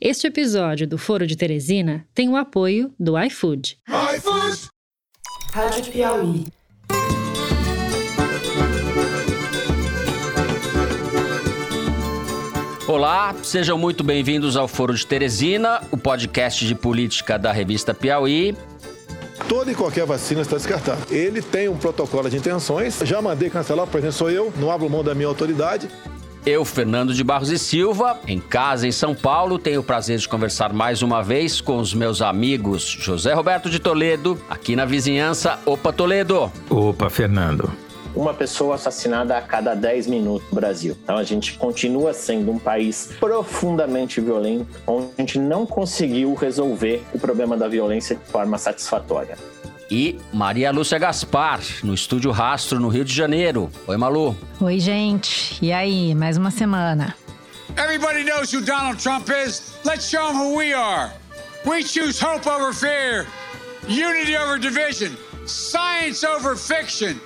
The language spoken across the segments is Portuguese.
Este episódio do Foro de Teresina tem o apoio do iFood. iFood! Rádio Piauí. Olá, sejam muito bem-vindos ao Foro de Teresina, o podcast de política da revista Piauí. Toda e qualquer vacina está descartada. Ele tem um protocolo de intenções, já mandei cancelar, por exemplo, sou eu, não abro mão da minha autoridade. Eu, Fernando de Barros e Silva, em casa em São Paulo, tenho o prazer de conversar mais uma vez com os meus amigos José Roberto de Toledo, aqui na vizinhança. Opa, Toledo! Opa, Fernando uma pessoa assassinada a cada 10 minutos no Brasil. Então a gente continua sendo um país profundamente violento, onde a gente não conseguiu resolver o problema da violência de forma satisfatória. E Maria Lúcia Gaspar, no Estúdio Rastro, no Rio de Janeiro. Oi, Malu. Oi, gente. E aí, mais uma semana. Everybody knows who Donald Trump is. Let's show them who we are. We choose hope over fear, unity over division, science over fiction.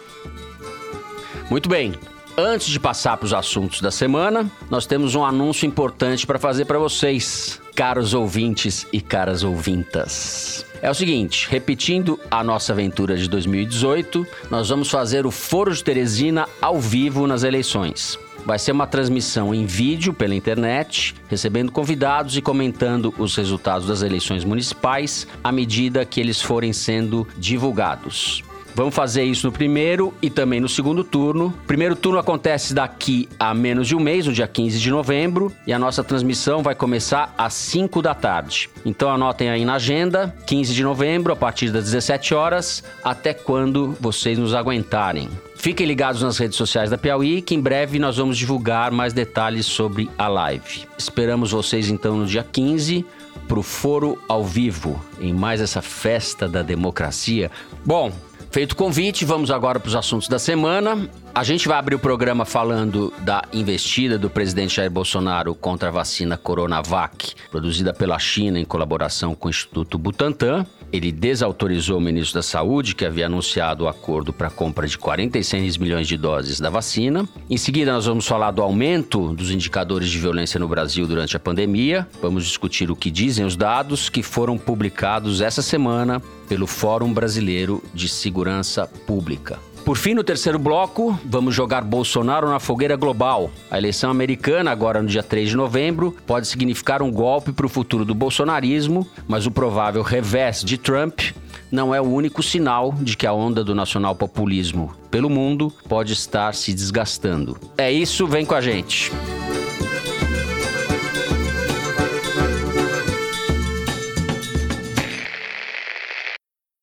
Muito bem. Antes de passar para os assuntos da semana, nós temos um anúncio importante para fazer para vocês, caros ouvintes e caras ouvintas. É o seguinte, repetindo a nossa aventura de 2018, nós vamos fazer o Foro de Teresina ao vivo nas eleições. Vai ser uma transmissão em vídeo pela internet, recebendo convidados e comentando os resultados das eleições municipais à medida que eles forem sendo divulgados. Vamos fazer isso no primeiro e também no segundo turno. O primeiro turno acontece daqui a menos de um mês, no dia 15 de novembro, e a nossa transmissão vai começar às 5 da tarde. Então anotem aí na agenda, 15 de novembro, a partir das 17 horas, até quando vocês nos aguentarem. Fiquem ligados nas redes sociais da Piauí, que em breve nós vamos divulgar mais detalhes sobre a live. Esperamos vocês então no dia 15 para o Foro ao Vivo, em mais essa festa da democracia. Bom, Feito o convite, vamos agora para os assuntos da semana. A gente vai abrir o programa falando da investida do presidente Jair Bolsonaro contra a vacina Coronavac, produzida pela China em colaboração com o Instituto Butantan. Ele desautorizou o ministro da Saúde, que havia anunciado o acordo para a compra de 46 milhões de doses da vacina. Em seguida, nós vamos falar do aumento dos indicadores de violência no Brasil durante a pandemia. Vamos discutir o que dizem os dados que foram publicados essa semana pelo Fórum Brasileiro de Segurança Pública. Por fim, no terceiro bloco, vamos jogar Bolsonaro na fogueira global. A eleição americana, agora no dia 3 de novembro, pode significar um golpe para o futuro do bolsonarismo, mas o provável revés de Trump não é o único sinal de que a onda do nacional-populismo pelo mundo pode estar se desgastando. É isso, vem com a gente.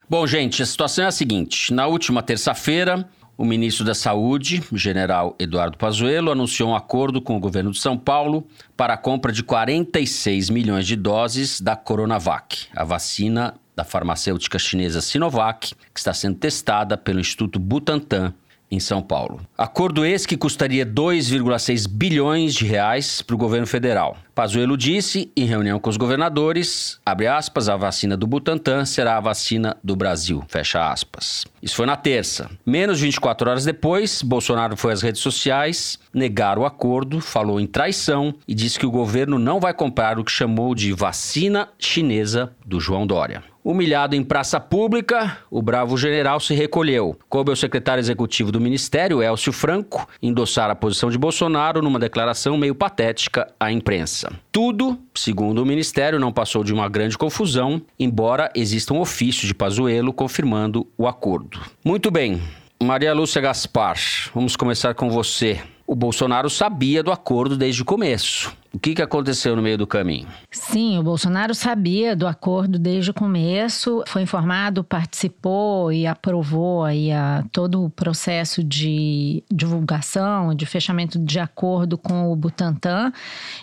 Bom, gente, a situação é a seguinte: na última terça-feira, o ministro da Saúde, general Eduardo Pazuello, anunciou um acordo com o governo de São Paulo para a compra de 46 milhões de doses da Coronavac, a vacina da farmacêutica chinesa Sinovac, que está sendo testada pelo Instituto Butantan em São Paulo. Acordo esse que custaria 2,6 bilhões de reais para o governo federal. Pazuello disse, em reunião com os governadores, aspas, a vacina do Butantan será a vacina do Brasil, fecha aspas. Isso foi na terça. Menos de 24 horas depois, Bolsonaro foi às redes sociais negar o acordo, falou em traição e disse que o governo não vai comprar o que chamou de vacina chinesa do João Dória. Humilhado em praça pública, o bravo general se recolheu. Coube ao secretário executivo do ministério, Elcio Franco, endossar a posição de Bolsonaro numa declaração meio patética à imprensa. Tudo, segundo o ministério, não passou de uma grande confusão, embora exista um ofício de Pazuello confirmando o acordo. Muito bem, Maria Lúcia Gaspar, vamos começar com você. O Bolsonaro sabia do acordo desde o começo. O que, que aconteceu no meio do caminho? Sim, o Bolsonaro sabia do acordo desde o começo, foi informado, participou e aprovou aí a, todo o processo de divulgação, de fechamento de acordo com o Butantan.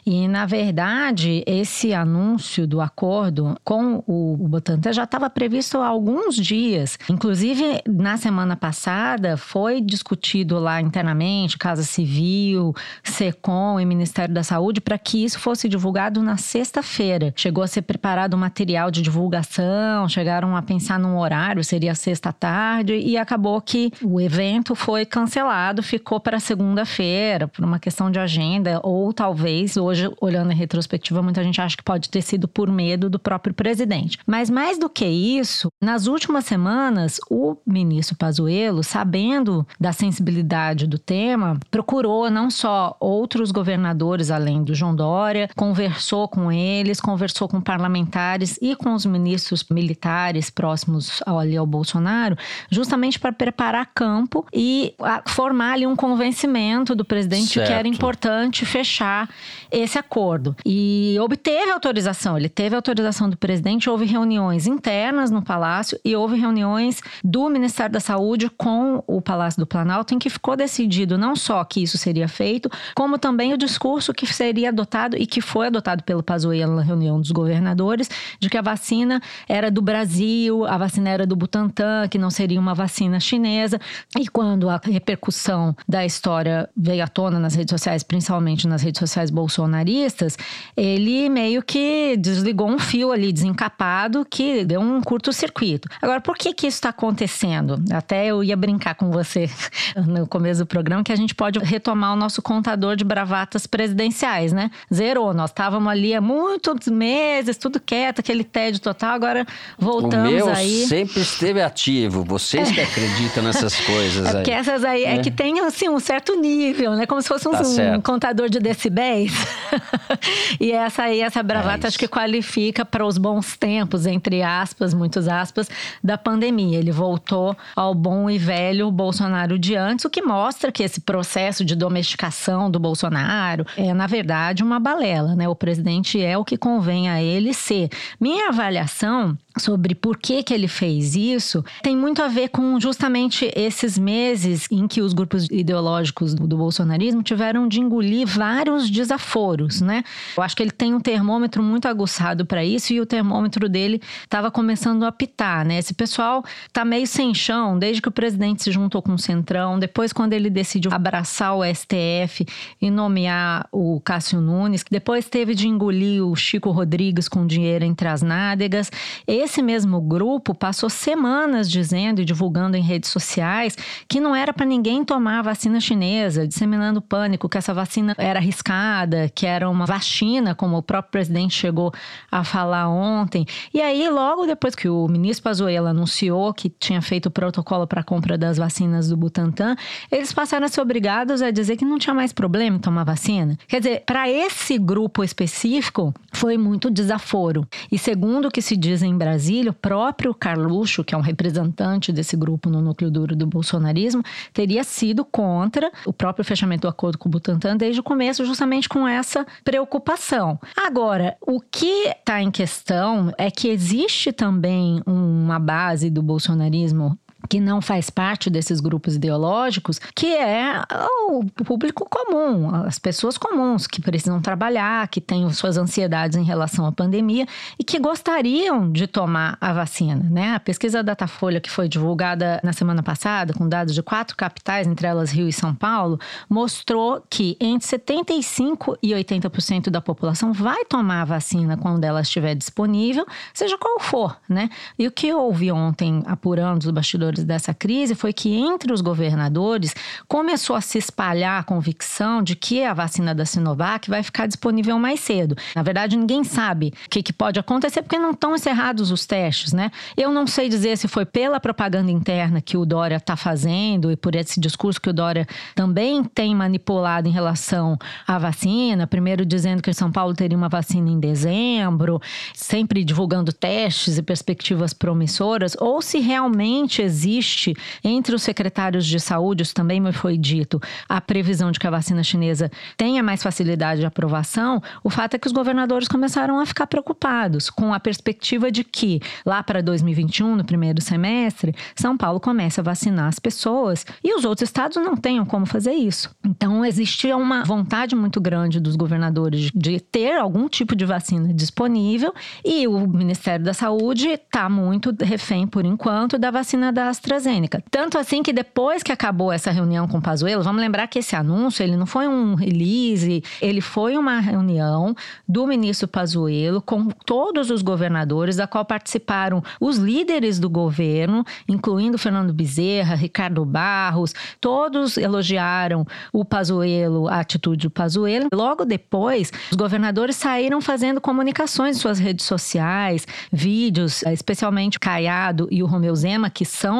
E, na verdade, esse anúncio do acordo com o, Butantan já estava previsto há alguns dias. Inclusive, na semana passada, foi discutido lá internamente, Casa Civil, SECOM e Ministério da Saúde, para para que isso fosse divulgado na sexta-feira. Chegou a ser preparado um material de divulgação, chegaram a pensar num horário, seria sexta-tarde, e acabou que o evento foi cancelado, ficou para segunda-feira, por uma questão de agenda, ou talvez, hoje, olhando em retrospectiva, muita gente acha que pode ter sido por medo do próprio presidente. Mas mais do que isso, nas últimas semanas, o ministro Pazuello, sabendo da sensibilidade do tema, procurou não só outros governadores além do João Dória, conversou com eles, conversou com parlamentares e com os ministros militares próximos ali ao Bolsonaro, justamente para preparar campo e formar ali um convencimento do presidente certo. que era importante fechar esse acordo. E obteve autorização, ele teve autorização do presidente, houve reuniões internas no palácio e houve reuniões do Ministério da Saúde com o Palácio do Planalto em que ficou decidido não só que isso seria feito, como também o discurso que seria adotado e que foi adotado pelo Pazuello na reunião dos governadores, de que a vacina era do Brasil, a vacina era do Butantan, que não seria uma vacina chinesa. E quando a repercussão da história veio à tona nas redes sociais, principalmente nas redes sociais bolsonaristas, ele meio que desligou um fio ali desencapado que deu um curto-circuito. Agora, por que que isso está acontecendo? Até eu ia brincar com você no começo do programa que a gente pode retomar o nosso contador de bravatas presidenciais, né? Zerou. Nós estávamos ali há muitos meses, tudo quieto, aquele tédio total. Agora voltamos o meu aí. sempre esteve ativo. Vocês que acreditam nessas coisas é aí. Porque essas aí é. é que tem assim um certo nível, né? Como se fosse um, tá um contador de decibéis. e essa aí, essa bravata, é acho que qualifica para os bons tempos, entre aspas, muitos aspas, da pandemia. Ele voltou ao bom e velho Bolsonaro de antes, o que mostra que esse processo de domesticação do Bolsonaro é, na verdade, uma balela, né? O presidente é o que convém a ele ser. Minha avaliação sobre por que, que ele fez isso tem muito a ver com justamente esses meses em que os grupos ideológicos do, do, bolsonarismo tiveram de engolir vários desaforos, né? Eu acho que ele tem um termômetro muito aguçado para isso e o termômetro dele estava começando a apitar, né? Esse pessoal tá meio sem chão desde que o presidente se juntou com o Centrão, depois quando ele decidiu abraçar o STF e nomear o Cássio Nunes, depois teve de engolir o Chico Rodrigues com dinheiro entre as nádegas. Esse mesmo grupo passou semanas dizendo e divulgando em redes sociais que não era para ninguém tomar a vacina chinesa, disseminando pânico, que essa vacina era arriscada, que era uma vacina, como o próprio presidente chegou a falar ontem. E aí, logo depois que o ministro Pazuello anunciou que tinha feito o protocolo para a compra das vacinas do Butantan, eles passaram a ser obrigados a dizer que não tinha mais problema em tomar vacina. Quer dizer, para esse grupo específico, foi muito desaforo. E segundo o que se diz em Brasília, Brasília, o próprio Carluxo, que é um representante desse grupo no núcleo duro do bolsonarismo, teria sido contra o próprio fechamento do acordo com o Butantan desde o começo, justamente com essa preocupação. Agora, o que está em questão é que existe também uma base do bolsonarismo que não faz parte desses grupos ideológicos, que é o público comum, as pessoas comuns que precisam trabalhar, que têm suas ansiedades em relação à pandemia e que gostariam de tomar a vacina, né? A pesquisa Datafolha que foi divulgada na semana passada, com dados de quatro capitais, entre elas Rio e São Paulo, mostrou que entre 75 e 80% da população vai tomar a vacina quando ela estiver disponível, seja qual for, né? E o que eu ouvi ontem apurando os bastidores dessa crise foi que entre os governadores começou a se espalhar a convicção de que a vacina da Sinovac vai ficar disponível mais cedo. Na verdade, ninguém sabe o que, que pode acontecer porque não estão encerrados os testes, né? Eu não sei dizer se foi pela propaganda interna que o Dória está fazendo e por esse discurso que o Dória também tem manipulado em relação à vacina, primeiro dizendo que São Paulo teria uma vacina em dezembro, sempre divulgando testes e perspectivas promissoras, ou se realmente existe existe entre os secretários de saúde, isso também me foi dito, a previsão de que a vacina chinesa tenha mais facilidade de aprovação, o fato é que os governadores começaram a ficar preocupados com a perspectiva de que lá para 2021, no primeiro semestre, São Paulo comece a vacinar as pessoas e os outros estados não tenham como fazer isso. Então, existia uma vontade muito grande dos governadores de ter algum tipo de vacina disponível e o Ministério da Saúde está muito refém, por enquanto, da vacina da AstraZeneca. Tanto assim que depois que acabou essa reunião com o Pazuello, vamos lembrar que esse anúncio, ele não foi um release, ele foi uma reunião do ministro Pazuello com todos os governadores, da qual participaram os líderes do governo, incluindo Fernando Bezerra, Ricardo Barros, todos elogiaram o Pazuello, a atitude do Pazuello. Logo depois, os governadores saíram fazendo comunicações em suas redes sociais, vídeos, especialmente Caiado e o Romeu Zema, que são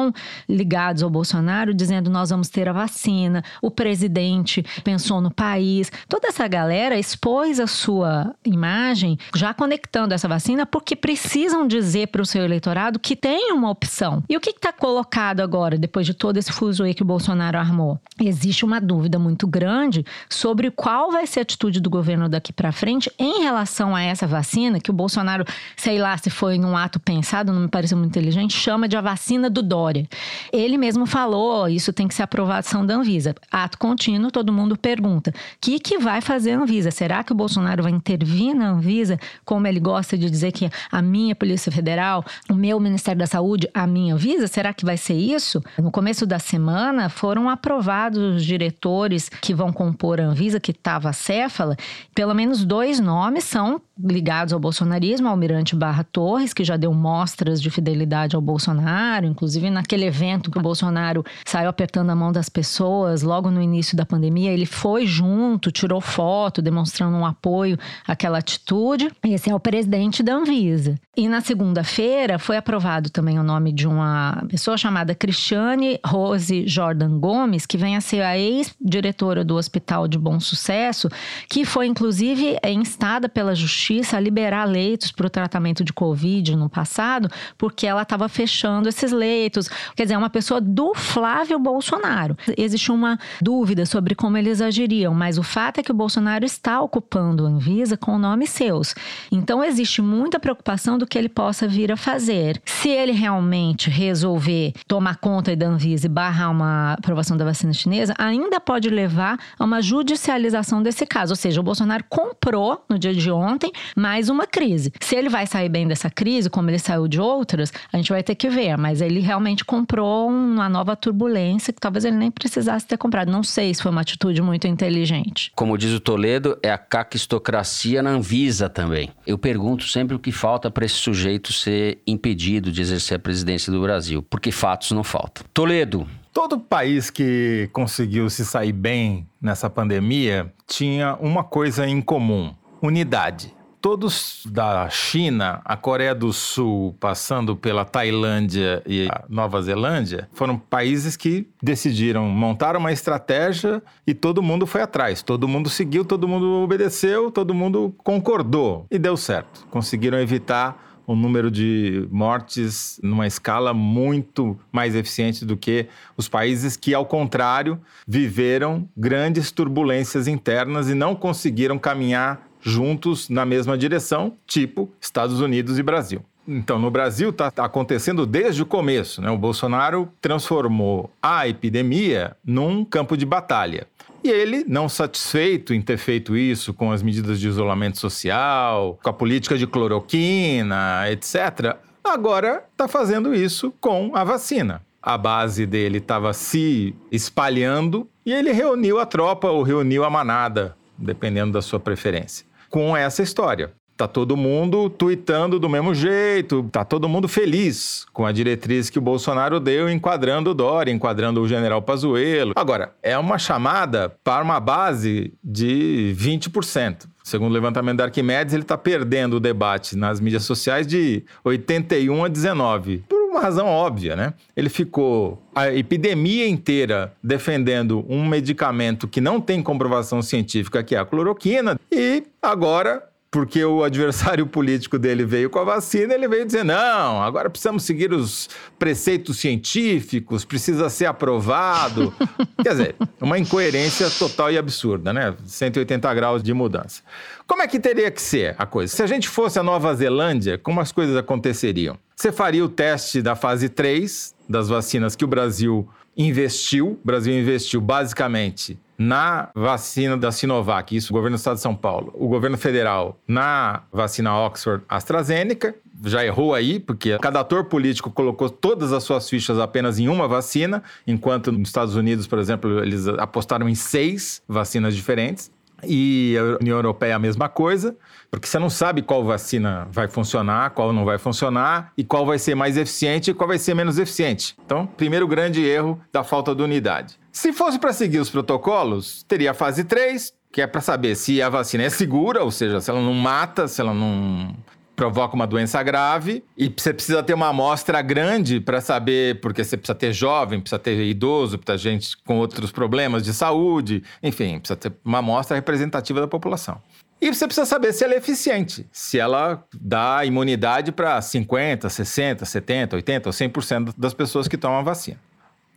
ligados ao Bolsonaro, dizendo nós vamos ter a vacina, o presidente pensou no país. Toda essa galera expôs a sua imagem, já conectando essa vacina, porque precisam dizer para o seu eleitorado que tem uma opção. E o que está colocado agora, depois de todo esse fuzuê que o Bolsonaro armou? Existe uma dúvida muito grande sobre qual vai ser a atitude do governo daqui para frente em relação a essa vacina, que o Bolsonaro, sei lá se foi num ato pensado, não me pareceu muito inteligente, chama de a vacina do Dória. Ele mesmo falou, isso tem que ser aprovação da Anvisa. Ato contínuo, todo mundo pergunta: o que, que vai fazer a Anvisa? Será que o Bolsonaro vai intervir na Anvisa, como ele gosta de dizer que a minha Polícia Federal, o meu Ministério da Saúde, a minha Anvisa? Será que vai ser isso? No começo da semana foram aprovados os diretores que vão compor a Anvisa, que estava acéfala. Pelo menos dois nomes são ligados ao bolsonarismo, Almirante Barra Torres, que já deu mostras de fidelidade ao Bolsonaro, inclusive naquele evento que o Bolsonaro saiu apertando a mão das pessoas logo no início da pandemia, ele foi junto, tirou foto, demonstrando um apoio àquela atitude. Esse é o presidente da Anvisa. E na segunda-feira foi aprovado também o nome de uma pessoa chamada Cristiane Rose Jordan Gomes, que vem a ser a ex-diretora do Hospital de Bom Sucesso, que foi inclusive instada pela Justiça justiça a liberar leitos para o tratamento de Covid no passado, porque ela estava fechando esses leitos. Quer dizer, é uma pessoa do Flávio Bolsonaro. Existe uma dúvida sobre como eles agiriam, mas o fato é que o Bolsonaro está ocupando a Anvisa com nomes seus. Então, existe muita preocupação do que ele possa vir a fazer. Se ele realmente resolver tomar conta da Anvisa e barrar uma aprovação da vacina chinesa, ainda pode levar a uma judicialização desse caso. Ou seja, o Bolsonaro comprou no dia de ontem mais uma crise. Se ele vai sair bem dessa crise, como ele saiu de outras, a gente vai ter que ver. Mas ele realmente comprou uma nova turbulência que talvez ele nem precisasse ter comprado. Não sei se foi uma atitude muito inteligente. Como diz o Toledo, é a caquistocracia na Anvisa também. Eu pergunto sempre o que falta para esse sujeito ser impedido de exercer a presidência do Brasil, porque fatos não faltam. Toledo, Todo país que conseguiu se sair bem nessa pandemia tinha uma coisa em comum: unidade todos da China, a Coreia do Sul, passando pela Tailândia e Nova Zelândia, foram países que decidiram montar uma estratégia e todo mundo foi atrás. Todo mundo seguiu, todo mundo obedeceu, todo mundo concordou e deu certo. Conseguiram evitar o número de mortes numa escala muito mais eficiente do que os países que, ao contrário, viveram grandes turbulências internas e não conseguiram caminhar juntos na mesma direção, tipo Estados Unidos e Brasil. Então, no Brasil está acontecendo desde o começo. Né? O Bolsonaro transformou a epidemia num campo de batalha. E ele, não satisfeito em ter feito isso com as medidas de isolamento social, com a política de cloroquina, etc., agora está fazendo isso com a vacina. A base dele estava se espalhando e ele reuniu a tropa ou reuniu a manada, dependendo da sua preferência com essa história. Tá todo mundo tweetando do mesmo jeito, tá todo mundo feliz com a diretriz que o Bolsonaro deu, enquadrando o Dória, enquadrando o general Pazuello. Agora, é uma chamada para uma base de 20%. Segundo o levantamento da Arquimedes, ele está perdendo o debate nas mídias sociais de 81 a 19. Por uma razão óbvia, né? Ele ficou a epidemia inteira defendendo um medicamento que não tem comprovação científica, que é a cloroquina, e agora porque o adversário político dele veio com a vacina, ele veio dizer: não, agora precisamos seguir os preceitos científicos, precisa ser aprovado. Quer dizer, uma incoerência total e absurda, né? 180 graus de mudança. Como é que teria que ser a coisa? Se a gente fosse a Nova Zelândia, como as coisas aconteceriam? Você faria o teste da fase 3 das vacinas que o Brasil investiu, o Brasil investiu basicamente na vacina da Sinovac, isso o governo do estado de São Paulo, o governo federal na vacina Oxford AstraZeneca, já errou aí, porque cada ator político colocou todas as suas fichas apenas em uma vacina, enquanto nos Estados Unidos, por exemplo, eles apostaram em seis vacinas diferentes. E a União Europeia a mesma coisa, porque você não sabe qual vacina vai funcionar, qual não vai funcionar, e qual vai ser mais eficiente e qual vai ser menos eficiente. Então, primeiro grande erro da falta de unidade. Se fosse para seguir os protocolos, teria a fase 3, que é para saber se a vacina é segura, ou seja, se ela não mata, se ela não provoca uma doença grave e você precisa ter uma amostra grande para saber, porque você precisa ter jovem, precisa ter idoso, precisa ter gente com outros problemas de saúde, enfim, precisa ter uma amostra representativa da população. E você precisa saber se ela é eficiente, se ela dá imunidade para 50, 60, 70, 80 ou 100% das pessoas que tomam a vacina.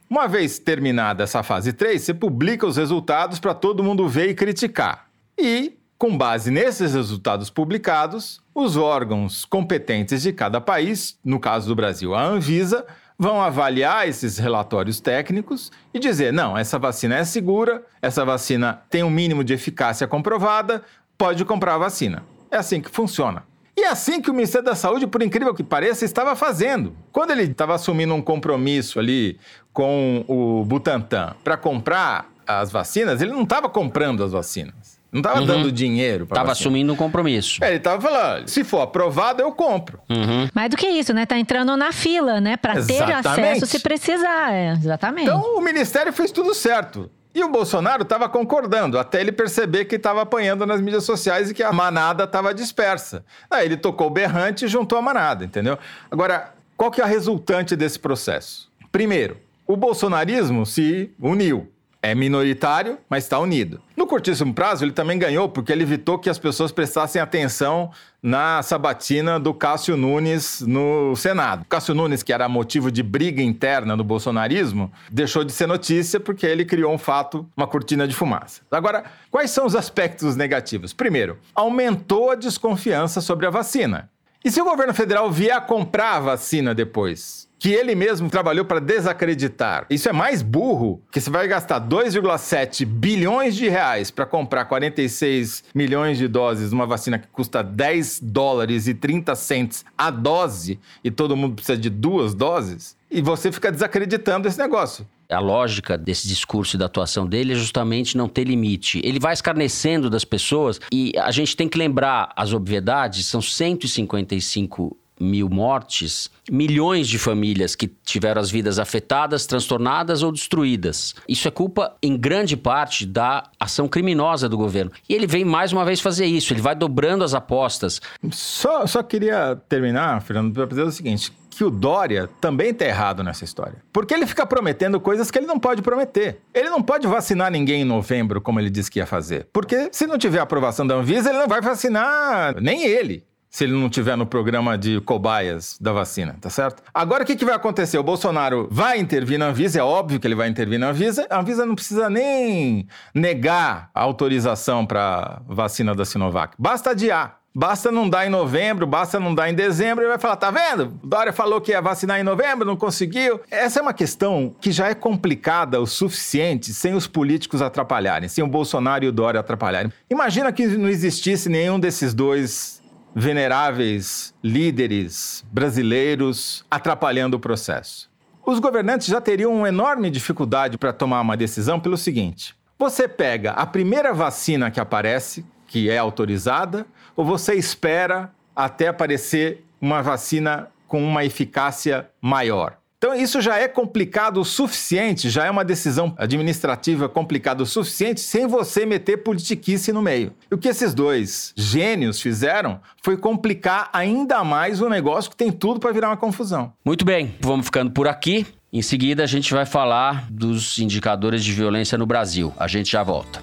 Uma vez terminada essa fase 3, você publica os resultados para todo mundo ver e criticar. E, com base nesses resultados publicados, os órgãos competentes de cada país, no caso do Brasil, a Anvisa, vão avaliar esses relatórios técnicos e dizer: não, essa vacina é segura, essa vacina tem um mínimo de eficácia comprovada, pode comprar a vacina. É assim que funciona. E é assim que o Ministério da Saúde, por incrível que pareça, estava fazendo. Quando ele estava assumindo um compromisso ali com o Butantan para comprar as vacinas, ele não estava comprando as vacinas. Não estava uhum. dando dinheiro para Estava assumindo um compromisso. É, ele estava falando, se for aprovado, eu compro. Uhum. Mais do que isso, né? Tá entrando na fila, né? Para ter acesso se precisar. É, exatamente. Então, o Ministério fez tudo certo. E o Bolsonaro estava concordando, até ele perceber que estava apanhando nas mídias sociais e que a manada estava dispersa. Aí ele tocou o berrante e juntou a manada, entendeu? Agora, qual que é a resultante desse processo? Primeiro, o bolsonarismo se uniu. É minoritário, mas está unido. No curtíssimo prazo, ele também ganhou porque ele evitou que as pessoas prestassem atenção na sabatina do Cássio Nunes no Senado. Cássio Nunes, que era motivo de briga interna no bolsonarismo, deixou de ser notícia porque ele criou um fato, uma cortina de fumaça. Agora, quais são os aspectos negativos? Primeiro, aumentou a desconfiança sobre a vacina. E se o governo federal vier a comprar a vacina depois? Que ele mesmo trabalhou para desacreditar. Isso é mais burro que você vai gastar 2,7 bilhões de reais para comprar 46 milhões de doses de uma vacina que custa 10 dólares e 30 cents a dose e todo mundo precisa de duas doses. E você fica desacreditando esse negócio a lógica desse discurso e da atuação dele é justamente não ter limite. Ele vai escarnecendo das pessoas e a gente tem que lembrar as obviedades, são 155 mil mortes, milhões de famílias que tiveram as vidas afetadas, transtornadas ou destruídas. Isso é culpa, em grande parte, da ação criminosa do governo. E ele vem mais uma vez fazer isso, ele vai dobrando as apostas. Só, só queria terminar, Fernando, para dizer o seguinte: que o Dória também está errado nessa história. Porque ele fica prometendo coisas que ele não pode prometer. Ele não pode vacinar ninguém em novembro, como ele disse que ia fazer. Porque se não tiver aprovação da Anvisa, ele não vai vacinar nem ele se ele não tiver no programa de cobaias da vacina, tá certo? Agora o que, que vai acontecer? O Bolsonaro vai intervir na Anvisa, é óbvio que ele vai intervir na Anvisa. A Anvisa não precisa nem negar a autorização para vacina da Sinovac. Basta adiar. Basta não dar em novembro, basta não dar em dezembro, ele vai falar: tá vendo? Dória falou que ia vacinar em novembro, não conseguiu. Essa é uma questão que já é complicada o suficiente sem os políticos atrapalharem, sem o Bolsonaro e o Dória atrapalharem. Imagina que não existisse nenhum desses dois veneráveis líderes brasileiros atrapalhando o processo. Os governantes já teriam uma enorme dificuldade para tomar uma decisão pelo seguinte: você pega a primeira vacina que aparece, que é autorizada, ou você espera até aparecer uma vacina com uma eficácia maior? Então, isso já é complicado o suficiente, já é uma decisão administrativa complicada o suficiente, sem você meter politiquice no meio. E o que esses dois gênios fizeram foi complicar ainda mais o negócio que tem tudo para virar uma confusão. Muito bem, vamos ficando por aqui. Em seguida, a gente vai falar dos indicadores de violência no Brasil. A gente já volta.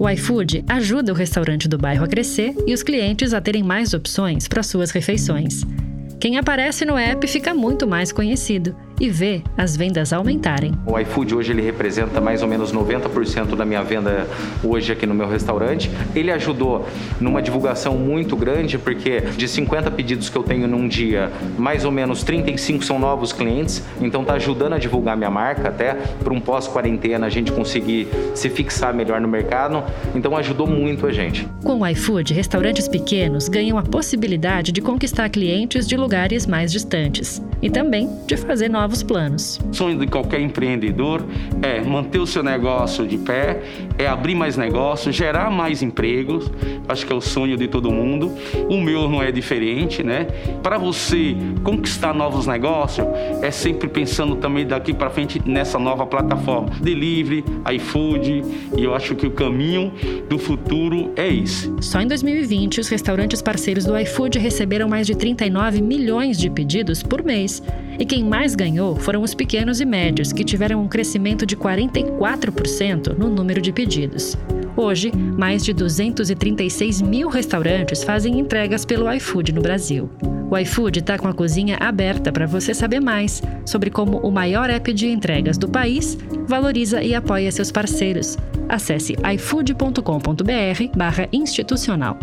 O iFood ajuda o restaurante do bairro a crescer e os clientes a terem mais opções para suas refeições. Quem aparece no app fica muito mais conhecido e vê as vendas aumentarem. O iFood hoje ele representa mais ou menos 90% da minha venda hoje aqui no meu restaurante. Ele ajudou numa divulgação muito grande, porque de 50 pedidos que eu tenho num dia, mais ou menos 35 são novos clientes, então está ajudando a divulgar minha marca até para um pós-quarentena a gente conseguir se fixar melhor no mercado. Então ajudou muito a gente. Com o iFood, restaurantes pequenos ganham a possibilidade de conquistar clientes de lugares mais distantes e também de fazer novos planos. O sonho de qualquer empreendedor é manter o seu negócio de pé, é abrir mais negócios, gerar mais empregos. Acho que é o sonho de todo mundo. O meu não é diferente, né? Para você conquistar novos negócios, é sempre pensando também daqui para frente nessa nova plataforma, delivery, iFood, e eu acho que o caminho do futuro é esse. Só em 2020, os restaurantes parceiros do iFood receberam mais de 39 milhões de pedidos por mês. E quem mais ganhou foram os pequenos e médios, que tiveram um crescimento de 44% no número de pedidos. Hoje, mais de 236 mil restaurantes fazem entregas pelo iFood no Brasil. O iFood está com a cozinha aberta para você saber mais sobre como o maior app de entregas do país valoriza e apoia seus parceiros. Acesse ifood.com.br/institucional.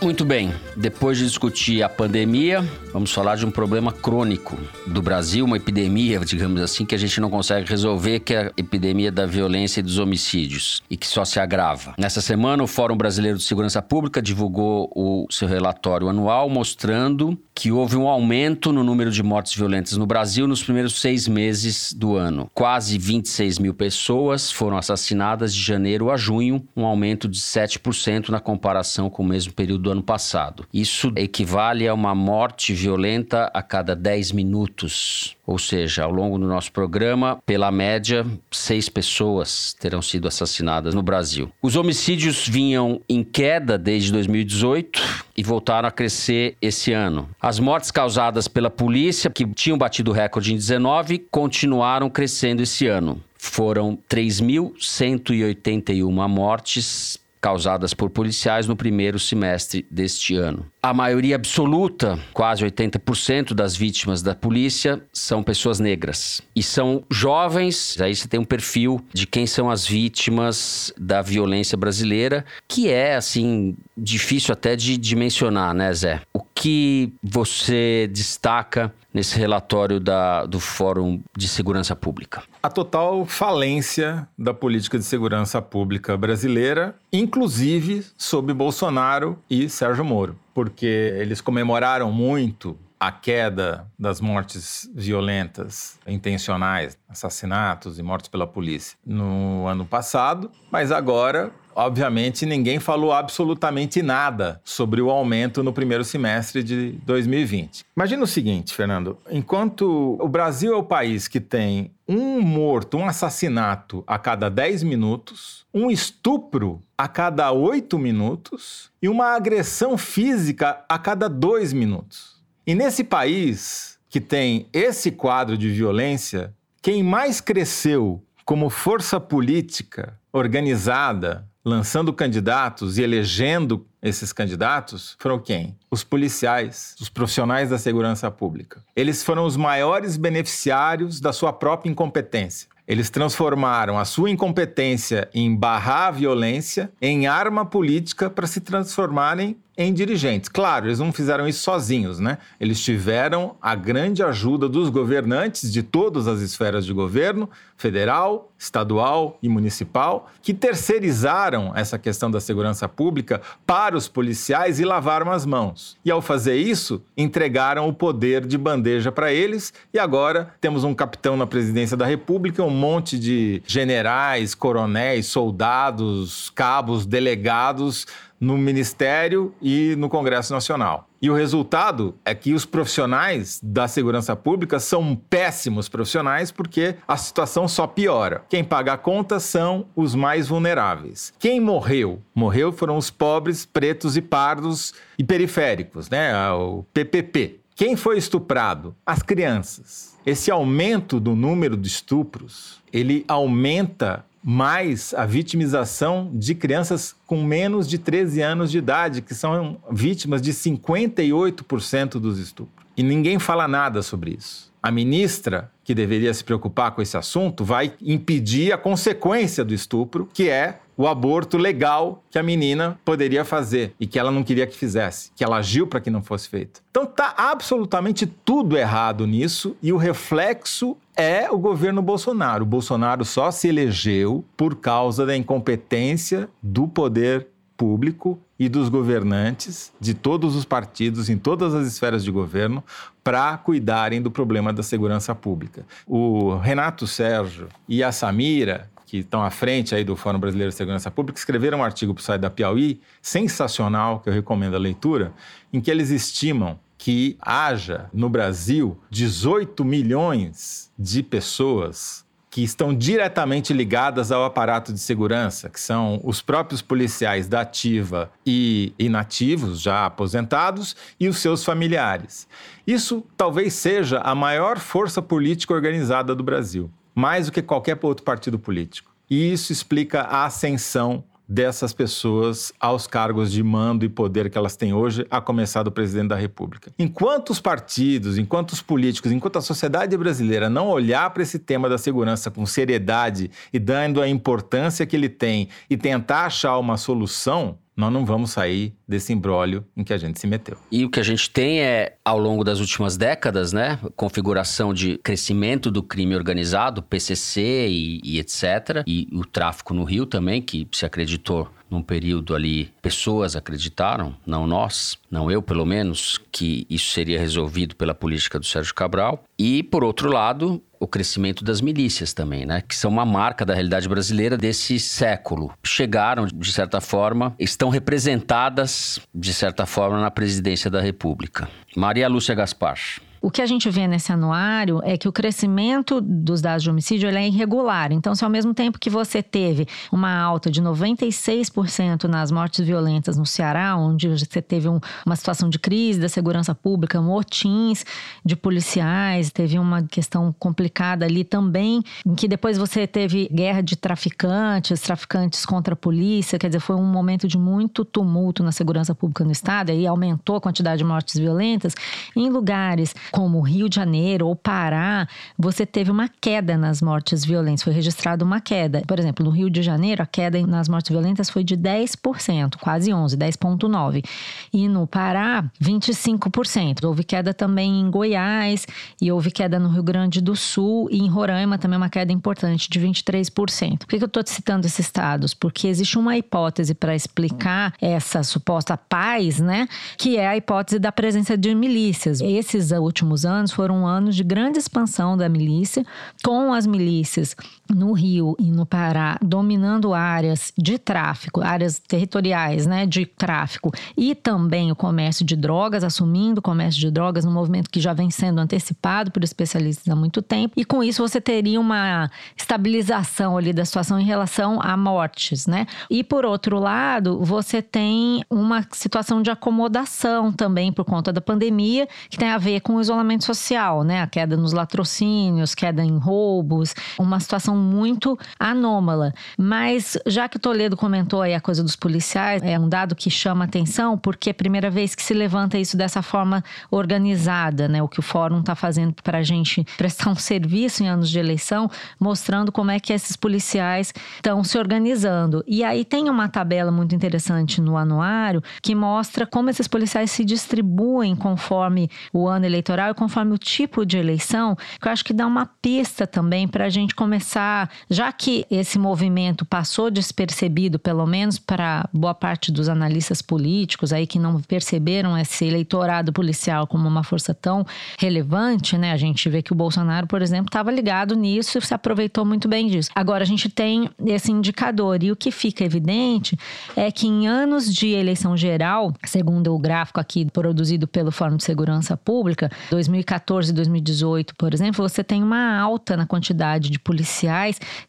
Muito bem, depois de discutir a pandemia, vamos falar de um problema crônico do Brasil, uma epidemia, digamos assim, que a gente não consegue resolver, que é a epidemia da violência e dos homicídios, e que só se agrava. Nessa semana, o Fórum Brasileiro de Segurança Pública divulgou o seu relatório anual mostrando que houve um aumento no número de mortes violentas no Brasil nos primeiros seis meses do ano. Quase 26 mil pessoas foram assassinadas de janeiro a junho, um aumento de 7% na comparação com o mesmo período do ano passado. Isso equivale a uma morte violenta a cada 10 minutos. Ou seja, ao longo do nosso programa, pela média, seis pessoas terão sido assassinadas no Brasil. Os homicídios vinham em queda desde 2018 e voltaram a crescer esse ano. As mortes causadas pela polícia, que tinham batido recorde em 19, continuaram crescendo esse ano. Foram 3.181 mortes causadas por policiais no primeiro semestre deste ano. A maioria absoluta, quase 80% das vítimas da polícia, são pessoas negras. E são jovens, aí você tem um perfil de quem são as vítimas da violência brasileira, que é, assim, difícil até de dimensionar, né, Zé? O que você destaca nesse relatório da, do Fórum de Segurança Pública? A total falência da política de segurança pública brasileira, inclusive sob Bolsonaro e Sérgio Moro porque eles comemoraram muito a queda das mortes violentas, intencionais, assassinatos e mortes pela polícia no ano passado, mas agora, obviamente, ninguém falou absolutamente nada sobre o aumento no primeiro semestre de 2020. Imagina o seguinte, Fernando: enquanto o Brasil é o país que tem um morto, um assassinato a cada 10 minutos, um estupro a cada 8 minutos e uma agressão física a cada 2 minutos. E nesse país que tem esse quadro de violência, quem mais cresceu como força política organizada, lançando candidatos e elegendo esses candidatos foram quem? Os policiais, os profissionais da segurança pública. Eles foram os maiores beneficiários da sua própria incompetência. Eles transformaram a sua incompetência em barrar a violência em arma política para se transformarem em dirigentes. Claro, eles não fizeram isso sozinhos, né? Eles tiveram a grande ajuda dos governantes de todas as esferas de governo, federal, estadual e municipal, que terceirizaram essa questão da segurança pública para os policiais e lavaram as mãos. E ao fazer isso, entregaram o poder de bandeja para eles e agora temos um capitão na presidência da República, um monte de generais, coronéis, soldados, cabos, delegados no Ministério e no Congresso Nacional. E o resultado é que os profissionais da segurança pública são péssimos profissionais porque a situação só piora. Quem paga a conta são os mais vulneráveis. Quem morreu? Morreu foram os pobres, pretos e pardos e periféricos, né? O PPP. Quem foi estuprado? As crianças. Esse aumento do número de estupros, ele aumenta mais a vitimização de crianças com menos de 13 anos de idade, que são vítimas de 58% dos estupros. E ninguém fala nada sobre isso. A ministra, que deveria se preocupar com esse assunto, vai impedir a consequência do estupro, que é o aborto legal que a menina poderia fazer e que ela não queria que fizesse, que ela agiu para que não fosse feito. Então tá absolutamente tudo errado nisso e o reflexo é o governo Bolsonaro. O Bolsonaro só se elegeu por causa da incompetência do poder público e dos governantes de todos os partidos em todas as esferas de governo para cuidarem do problema da segurança pública. O Renato Sérgio e a Samira que estão à frente aí do Fórum Brasileiro de Segurança Pública, escreveram um artigo para o site da Piauí, sensacional, que eu recomendo a leitura, em que eles estimam que haja no Brasil 18 milhões de pessoas que estão diretamente ligadas ao aparato de segurança, que são os próprios policiais da ativa e inativos, já aposentados, e os seus familiares. Isso talvez seja a maior força política organizada do Brasil mais do que qualquer outro partido político. E isso explica a ascensão dessas pessoas aos cargos de mando e poder que elas têm hoje, a começar do presidente da República. Enquanto os partidos, enquanto os políticos, enquanto a sociedade brasileira não olhar para esse tema da segurança com seriedade e dando a importância que ele tem e tentar achar uma solução, nós não vamos sair desse embrólio em que a gente se meteu. E o que a gente tem é, ao longo das últimas décadas, né, configuração de crescimento do crime organizado, PCC e, e etc. E o tráfico no Rio também, que se acreditou num período ali, pessoas acreditaram, não nós, não eu pelo menos, que isso seria resolvido pela política do Sérgio Cabral. E, por outro lado, o crescimento das milícias também, né? Que são uma marca da realidade brasileira desse século. Chegaram, de certa forma, estão representadas, de certa forma, na presidência da República. Maria Lúcia Gaspar. O que a gente vê nesse anuário é que o crescimento dos dados de homicídio é irregular. Então, se ao mesmo tempo que você teve uma alta de 96% nas mortes violentas no Ceará, onde você teve um, uma situação de crise da segurança pública, motins de policiais, teve uma questão complicada ali também, em que depois você teve guerra de traficantes, traficantes contra a polícia, quer dizer, foi um momento de muito tumulto na segurança pública no estado, e aumentou a quantidade de mortes violentas em lugares como Rio de Janeiro ou Pará, você teve uma queda nas mortes violentas, foi registrada uma queda. Por exemplo, no Rio de Janeiro, a queda nas mortes violentas foi de 10%, quase 11, 10.9. E no Pará, 25%. Houve queda também em Goiás e houve queda no Rio Grande do Sul e em Roraima também uma queda importante de 23%. Por que eu estou citando esses estados? Porque existe uma hipótese para explicar essa suposta paz, né? Que é a hipótese da presença de milícias. Esses últimos últimos anos foram anos de grande expansão da milícia, com as milícias no Rio e no Pará dominando áreas de tráfico, áreas territoriais, né, de tráfico e também o comércio de drogas, assumindo o comércio de drogas, um movimento que já vem sendo antecipado por especialistas há muito tempo. E com isso você teria uma estabilização ali da situação em relação a mortes, né? E por outro lado, você tem uma situação de acomodação também por conta da pandemia, que tem a ver com o isolamento social, né? A queda nos latrocínios, queda em roubos, uma situação muito anômala. Mas já que Toledo comentou aí a coisa dos policiais, é um dado que chama atenção, porque é a primeira vez que se levanta isso dessa forma organizada, né? O que o fórum está fazendo para a gente prestar um serviço em anos de eleição, mostrando como é que esses policiais estão se organizando. E aí tem uma tabela muito interessante no anuário que mostra como esses policiais se distribuem conforme o ano eleitoral e conforme o tipo de eleição, que eu acho que dá uma pista também para a gente começar, já que esse movimento passou despercebido, pelo menos para boa parte dos analistas políticos aí que não perceberam esse eleitorado policial como uma força tão relevante, né? A gente vê que o Bolsonaro, por exemplo, estava ligado nisso e se aproveitou muito bem disso. Agora a gente tem esse indicador e o que fica evidente é que em anos de eleição geral, segundo o gráfico aqui produzido pelo Fórum de Segurança Pública, 2014 e 2018, por exemplo, você tem uma alta na quantidade de policiais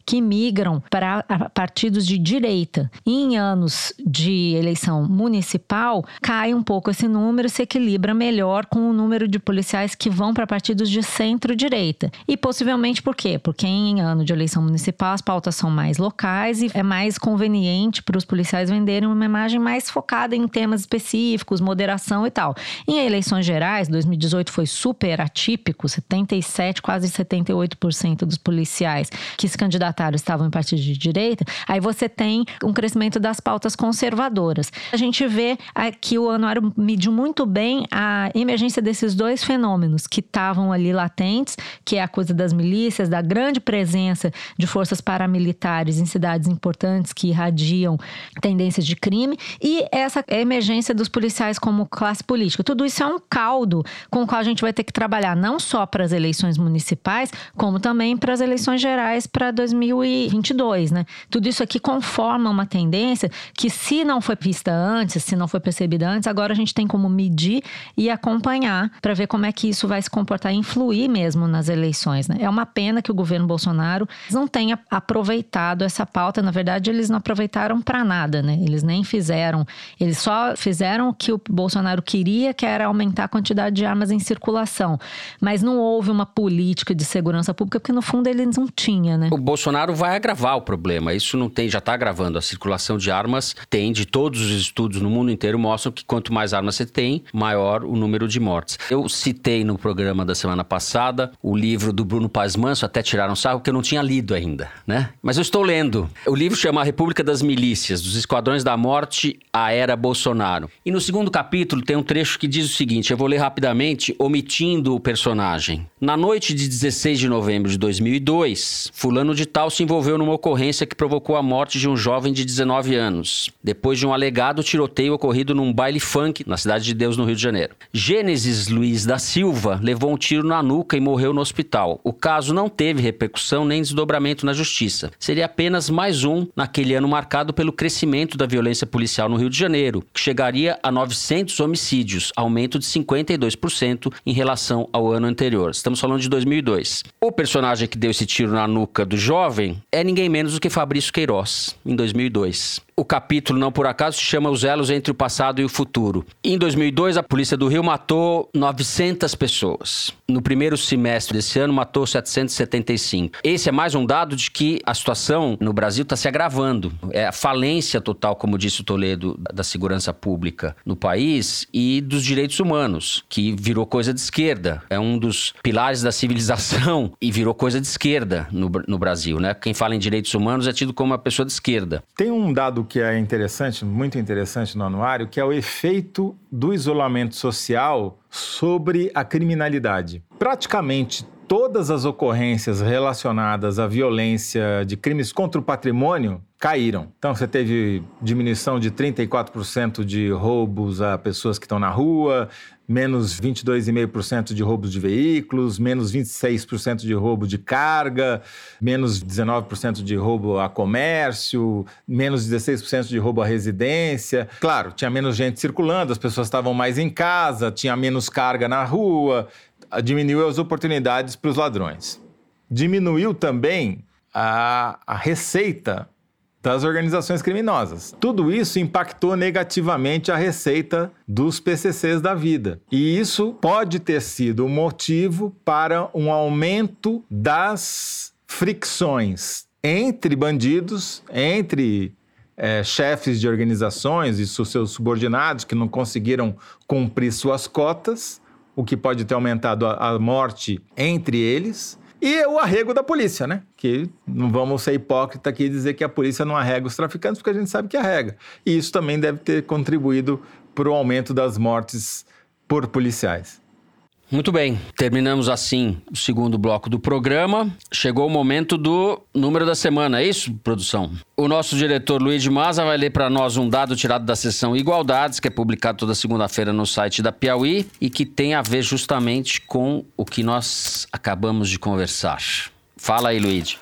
que migram para partidos de direita. E em anos de eleição municipal, cai um pouco esse número, se equilibra melhor com o número de policiais que vão para partidos de centro-direita. E possivelmente por quê? Porque em ano de eleição municipal as pautas são mais locais e é mais conveniente para os policiais venderem uma imagem mais focada em temas específicos, moderação e tal. Em eleições gerais, 2018 foi super atípico, 77, quase 78% dos policiais que se candidataram estavam em partidos de direita. Aí você tem um crescimento das pautas conservadoras. A gente vê que o anuário mediu muito bem a emergência desses dois fenômenos que estavam ali latentes, que é a coisa das milícias, da grande presença de forças paramilitares em cidades importantes que irradiam tendências de crime e essa emergência dos policiais como classe política. Tudo isso é um caldo com o qual a gente vai ter que trabalhar não só para as eleições municipais, como também para as eleições gerais para 2022, né? Tudo isso aqui conforma uma tendência que se não foi vista antes, se não foi percebida antes, agora a gente tem como medir e acompanhar para ver como é que isso vai se comportar e influir mesmo nas eleições, né? É uma pena que o governo Bolsonaro não tenha aproveitado essa pauta, na verdade eles não aproveitaram para nada, né? Eles nem fizeram, eles só fizeram o que o Bolsonaro queria, que era aumentar a quantidade de armas em circulação, mas não houve uma política de segurança pública porque no fundo eles não né? O Bolsonaro vai agravar o problema. Isso não tem, já está agravando. A circulação de armas tem, de todos os estudos no mundo inteiro mostram que quanto mais armas você tem, maior o número de mortes. Eu citei no programa da semana passada o livro do Bruno Paz Manso, até tiraram sarro que eu não tinha lido ainda, né? Mas eu estou lendo. O livro chama A República das Milícias, dos Esquadrões da Morte à Era Bolsonaro. E no segundo capítulo tem um trecho que diz o seguinte, eu vou ler rapidamente, omitindo o personagem. Na noite de 16 de novembro de 2002, fulano de tal se envolveu numa ocorrência que provocou a morte de um jovem de 19 anos, depois de um alegado tiroteio ocorrido num baile funk na Cidade de Deus, no Rio de Janeiro. Gênesis Luiz da Silva levou um tiro na nuca e morreu no hospital. O caso não teve repercussão nem desdobramento na justiça. Seria apenas mais um naquele ano marcado pelo crescimento da violência policial no Rio de Janeiro, que chegaria a 900 homicídios, aumento de 52% em relação ao ano anterior. Estamos falando de 2002. O personagem que deu esse tiro na nuca do jovem é ninguém menos do que Fabrício Queiroz, em 2002. O capítulo, não por acaso, se chama Os Elos entre o Passado e o Futuro. Em 2002, a Polícia do Rio matou 900 pessoas. No primeiro semestre desse ano, matou 775. Esse é mais um dado de que a situação no Brasil está se agravando. É a falência total, como disse o Toledo, da segurança pública no país e dos direitos humanos, que virou coisa de esquerda. É um dos pilares da civilização e virou coisa de esquerda no, no Brasil, né? Quem fala em direitos humanos é tido como uma pessoa de esquerda. Tem um dado que é interessante, muito interessante no anuário, que é o efeito do isolamento social sobre a criminalidade. Praticamente todas as ocorrências relacionadas à violência de crimes contra o patrimônio caíram. Então você teve diminuição de 34% de roubos a pessoas que estão na rua, menos 22,5% de roubos de veículos, menos 26% de roubo de carga, menos 19% de roubo a comércio, menos 16% de roubo à residência. Claro, tinha menos gente circulando, as pessoas estavam mais em casa, tinha menos carga na rua, diminuiu as oportunidades para os ladrões. Diminuiu também a, a receita das organizações criminosas. Tudo isso impactou negativamente a receita dos PCCs da vida. E isso pode ter sido o motivo para um aumento das fricções entre bandidos, entre é, chefes de organizações e seus subordinados que não conseguiram cumprir suas cotas, o que pode ter aumentado a, a morte entre eles e o arrego da polícia, né? Que não vamos ser hipócrita aqui e dizer que a polícia não arrega os traficantes, porque a gente sabe que arrega. E isso também deve ter contribuído para o aumento das mortes por policiais. Muito bem, terminamos assim o segundo bloco do programa. Chegou o momento do número da semana, é isso, produção? O nosso diretor Luiz de Maza vai ler para nós um dado tirado da seção Igualdades, que é publicado toda segunda-feira no site da Piauí e que tem a ver justamente com o que nós acabamos de conversar. Fala aí, Luiz.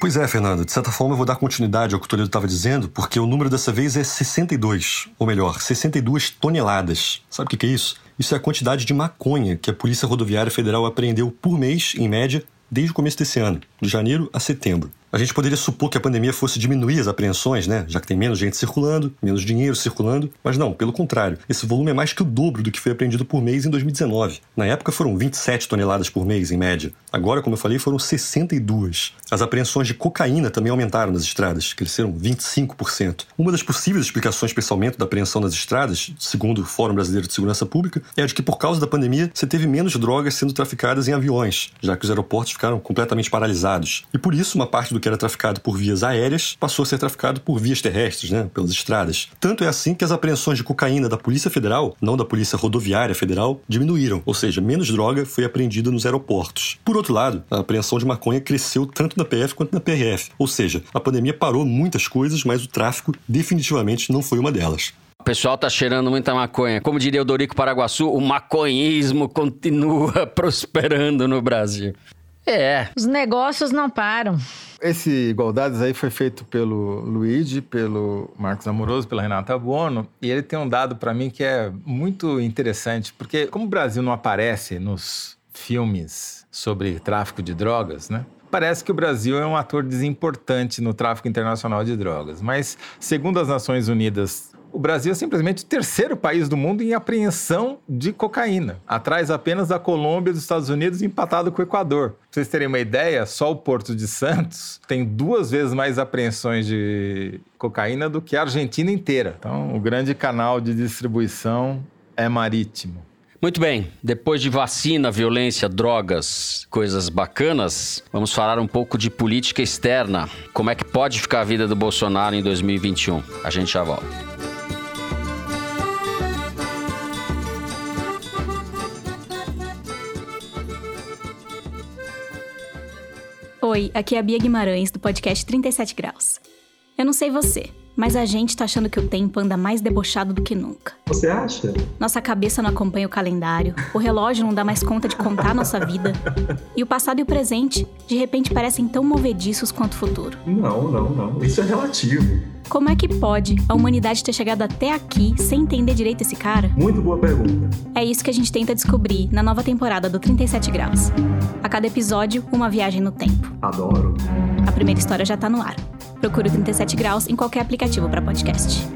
Pois é, Fernando. De certa forma, eu vou dar continuidade ao que o Toledo estava dizendo, porque o número dessa vez é 62, ou melhor, 62 toneladas. Sabe o que é isso? Isso é a quantidade de maconha que a Polícia Rodoviária Federal apreendeu por mês, em média, desde o começo desse ano, de janeiro a setembro. A gente poderia supor que a pandemia fosse diminuir as apreensões, né? Já que tem menos gente circulando, menos dinheiro circulando. Mas não, pelo contrário. Esse volume é mais que o dobro do que foi apreendido por mês em 2019. Na época foram 27 toneladas por mês, em média. Agora, como eu falei, foram 62. As apreensões de cocaína também aumentaram nas estradas, cresceram 25%. Uma das possíveis explicações para esse aumento da apreensão nas estradas, segundo o Fórum Brasileiro de Segurança Pública, é a de que por causa da pandemia você teve menos drogas sendo traficadas em aviões, já que os aeroportos ficaram completamente paralisados. E por isso, uma parte do que era traficado por vias aéreas passou a ser traficado por vias terrestres, né, pelas estradas. Tanto é assim que as apreensões de cocaína da Polícia Federal, não da Polícia Rodoviária Federal, diminuíram, ou seja, menos droga foi apreendida nos aeroportos. Por outro lado, a apreensão de maconha cresceu tanto na PF quanto na PRF, ou seja, a pandemia parou muitas coisas, mas o tráfico definitivamente não foi uma delas. O pessoal tá cheirando muita maconha. Como diria o Dorico Paraguaçu, o maconhismo continua prosperando no Brasil. É. Os negócios não param. Esse Igualdades aí foi feito pelo Luigi, pelo Marcos Amoroso, pela Renata Bono, e ele tem um dado para mim que é muito interessante, porque como o Brasil não aparece nos filmes sobre tráfico de drogas, né? Parece que o Brasil é um ator desimportante no tráfico internacional de drogas, mas segundo as Nações Unidas o Brasil é simplesmente o terceiro país do mundo em apreensão de cocaína, atrás apenas da Colômbia e dos Estados Unidos, empatado com o Equador. Pra vocês terem uma ideia, só o Porto de Santos tem duas vezes mais apreensões de cocaína do que a Argentina inteira. Então, o grande canal de distribuição é marítimo. Muito bem, depois de vacina, violência, drogas, coisas bacanas, vamos falar um pouco de política externa. Como é que pode ficar a vida do Bolsonaro em 2021? A gente já volta. Oi, aqui é a Bia Guimarães, do podcast 37 Graus. Eu não sei você, mas a gente tá achando que o tempo anda mais debochado do que nunca. Você acha? Nossa cabeça não acompanha o calendário, o relógio não dá mais conta de contar nossa vida. E o passado e o presente, de repente, parecem tão movediços quanto o futuro. Não, não, não. Isso é relativo. Como é que pode a humanidade ter chegado até aqui sem entender direito esse cara? Muito boa pergunta. É isso que a gente tenta descobrir na nova temporada do 37 Graus. A cada episódio, uma viagem no tempo. Adoro. A primeira história já tá no ar. Procure o 37 Graus em qualquer aplicativo para podcast.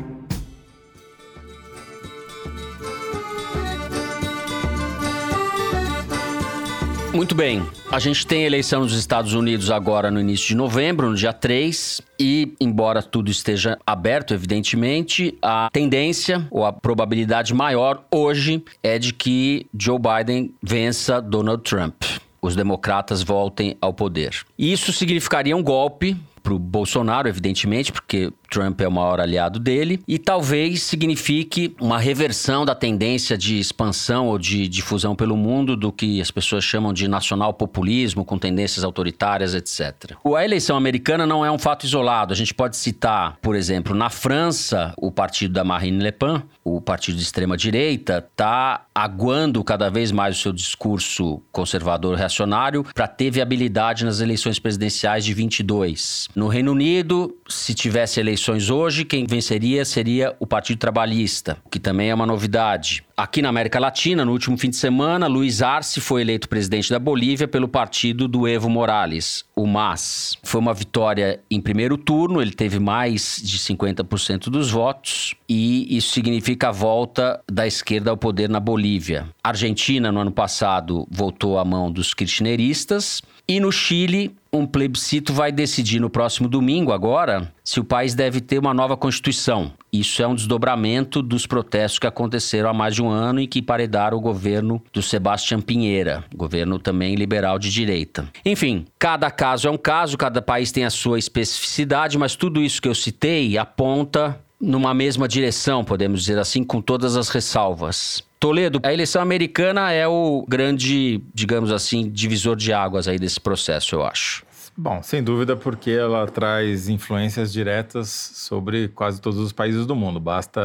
Muito bem. A gente tem eleição nos Estados Unidos agora no início de novembro, no dia 3. E, embora tudo esteja aberto, evidentemente, a tendência ou a probabilidade maior hoje é de que Joe Biden vença Donald Trump. Os democratas voltem ao poder. Isso significaria um golpe para o Bolsonaro, evidentemente, porque Trump é o maior aliado dele, e talvez signifique uma reversão da tendência de expansão ou de difusão pelo mundo do que as pessoas chamam de nacional populismo, com tendências autoritárias, etc. A eleição americana não é um fato isolado. A gente pode citar, por exemplo, na França, o partido da Marine Le Pen, o partido de extrema-direita, está aguando cada vez mais o seu discurso conservador reacionário para ter viabilidade nas eleições presidenciais de 22. No Reino Unido, se tivesse eleições hoje, quem venceria seria o Partido Trabalhista, que também é uma novidade. Aqui na América Latina, no último fim de semana, Luiz Arce foi eleito presidente da Bolívia pelo partido do Evo Morales, o MAS. Foi uma vitória em primeiro turno, ele teve mais de 50% dos votos e isso significa a volta da esquerda ao poder na Bolívia. A Argentina, no ano passado, voltou à mão dos kirchneristas e no Chile, um plebiscito vai decidir no próximo domingo, agora, se o país deve ter uma nova constituição. Isso é um desdobramento dos protestos que aconteceram há mais de um ano e que paredaram o governo do Sebastião Pinheira, governo também liberal de direita. Enfim, cada caso é um caso, cada país tem a sua especificidade, mas tudo isso que eu citei aponta numa mesma direção, podemos dizer assim, com todas as ressalvas. Toledo, a eleição americana é o grande, digamos assim, divisor de águas aí desse processo, eu acho. Bom, sem dúvida, porque ela traz influências diretas sobre quase todos os países do mundo. Basta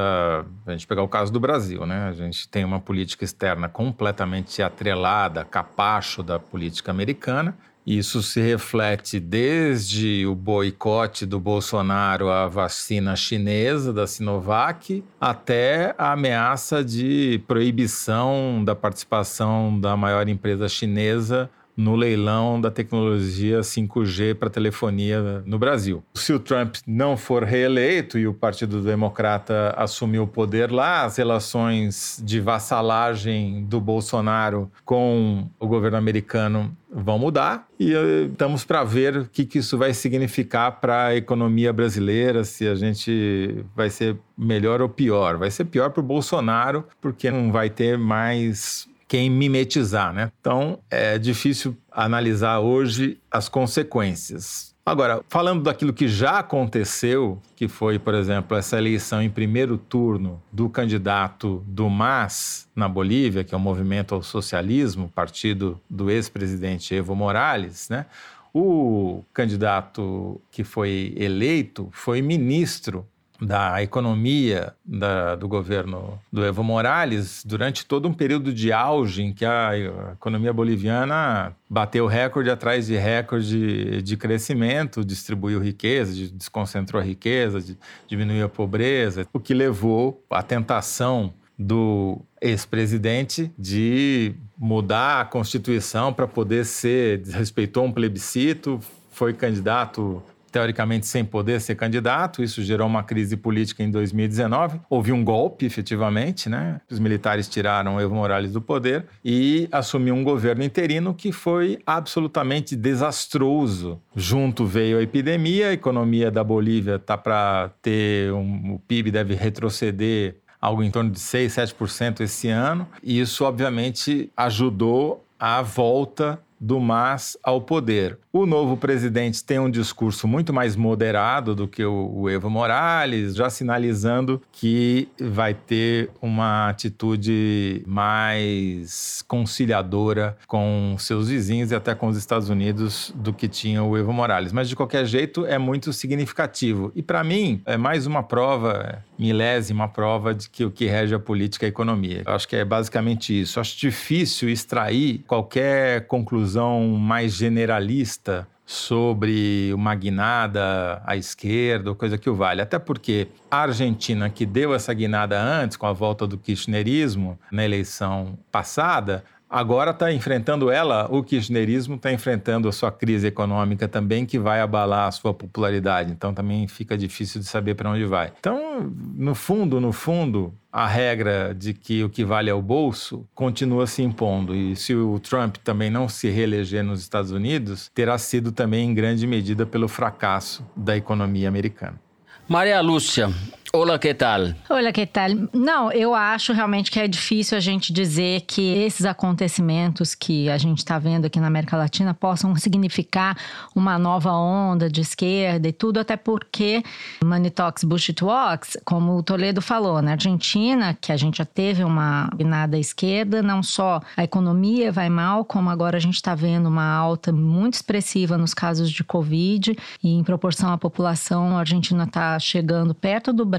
a gente pegar o caso do Brasil, né? A gente tem uma política externa completamente atrelada, capacho da política americana, Isso se reflete desde o boicote do Bolsonaro à vacina chinesa da Sinovac até a ameaça de proibição da participação da maior empresa chinesa no leilão da tecnologia 5G para telefonia no Brasil. Se o Trump não for reeleito e o Partido Democrata assumir o poder lá, as relações de vassalagem do Bolsonaro com o governo americano vão mudar e eh, estamos para ver o que, que isso vai significar para a economia brasileira, se a gente vai ser melhor ou pior. Vai ser pior para o Bolsonaro, porque não vai ter mais quem mimetizar, né? Então é difícil analisar hoje as consequências. Agora, falando daquilo que já aconteceu, que foi, por exemplo, essa eleição em primeiro turno do candidato do MAS na Bolívia, que é o Movimento ao Socialismo, partido do ex-presidente Evo Morales, né? O candidato que foi eleito foi ministro da economia da, do governo do Evo Morales durante todo um período de auge em que a economia boliviana bateu recorde atrás de recorde de crescimento, distribuiu riqueza, desconcentrou a riqueza, diminuiu a pobreza, o que levou à tentação do ex-presidente de mudar a Constituição para poder ser, respeitou um plebiscito, foi candidato teoricamente sem poder ser candidato. Isso gerou uma crise política em 2019. Houve um golpe, efetivamente, né? Os militares tiraram Evo Morales do poder e assumiu um governo interino que foi absolutamente desastroso. Junto veio a epidemia, a economia da Bolívia está para ter um, o PIB deve retroceder algo em torno de 6, 7% esse ano. E isso, obviamente, ajudou a volta do MAS ao poder. O novo presidente tem um discurso muito mais moderado do que o, Evo Morales, já sinalizando que vai ter uma atitude mais conciliadora com seus vizinhos e até com os Estados Unidos do que tinha o Evo Morales. Mas de qualquer jeito é muito significativo. E para mim é mais uma prova, milésima prova de que o que rege a política é a economia. Eu acho que é basicamente isso. Eu acho difícil extrair qualquer conclusão mais generalista sobre uma guinada à esquerda, coisa que o vale. Até porque a Argentina, que deu essa guinada antes, com a volta do kirchnerismo na eleição passada, Agora está enfrentando ela, o kirchnerismo está enfrentando a sua crise econômica também, que vai abalar a sua popularidade. Então também fica difícil de saber para onde vai. Então, no fundo, no fundo, a regra de que o que vale é o bolso continua se impondo. E se o Trump também não se reeleger nos Estados Unidos, terá sido também em grande medida pelo fracasso da economia americana. Maria Lúcia, Olá, que tal? Olá, que tal? Não, eu acho realmente que é difícil a gente dizer que esses acontecimentos que a gente está vendo aqui na América Latina possam significar uma nova onda de esquerda e tudo, até porque Money Talks, Bullshit Walks, como o Toledo falou, na Argentina, que a gente já teve uma guinada esquerda, não só a economia vai mal, como agora a gente está vendo uma alta muito expressiva nos casos de Covid e em proporção à população, a Argentina está chegando perto do Brasil,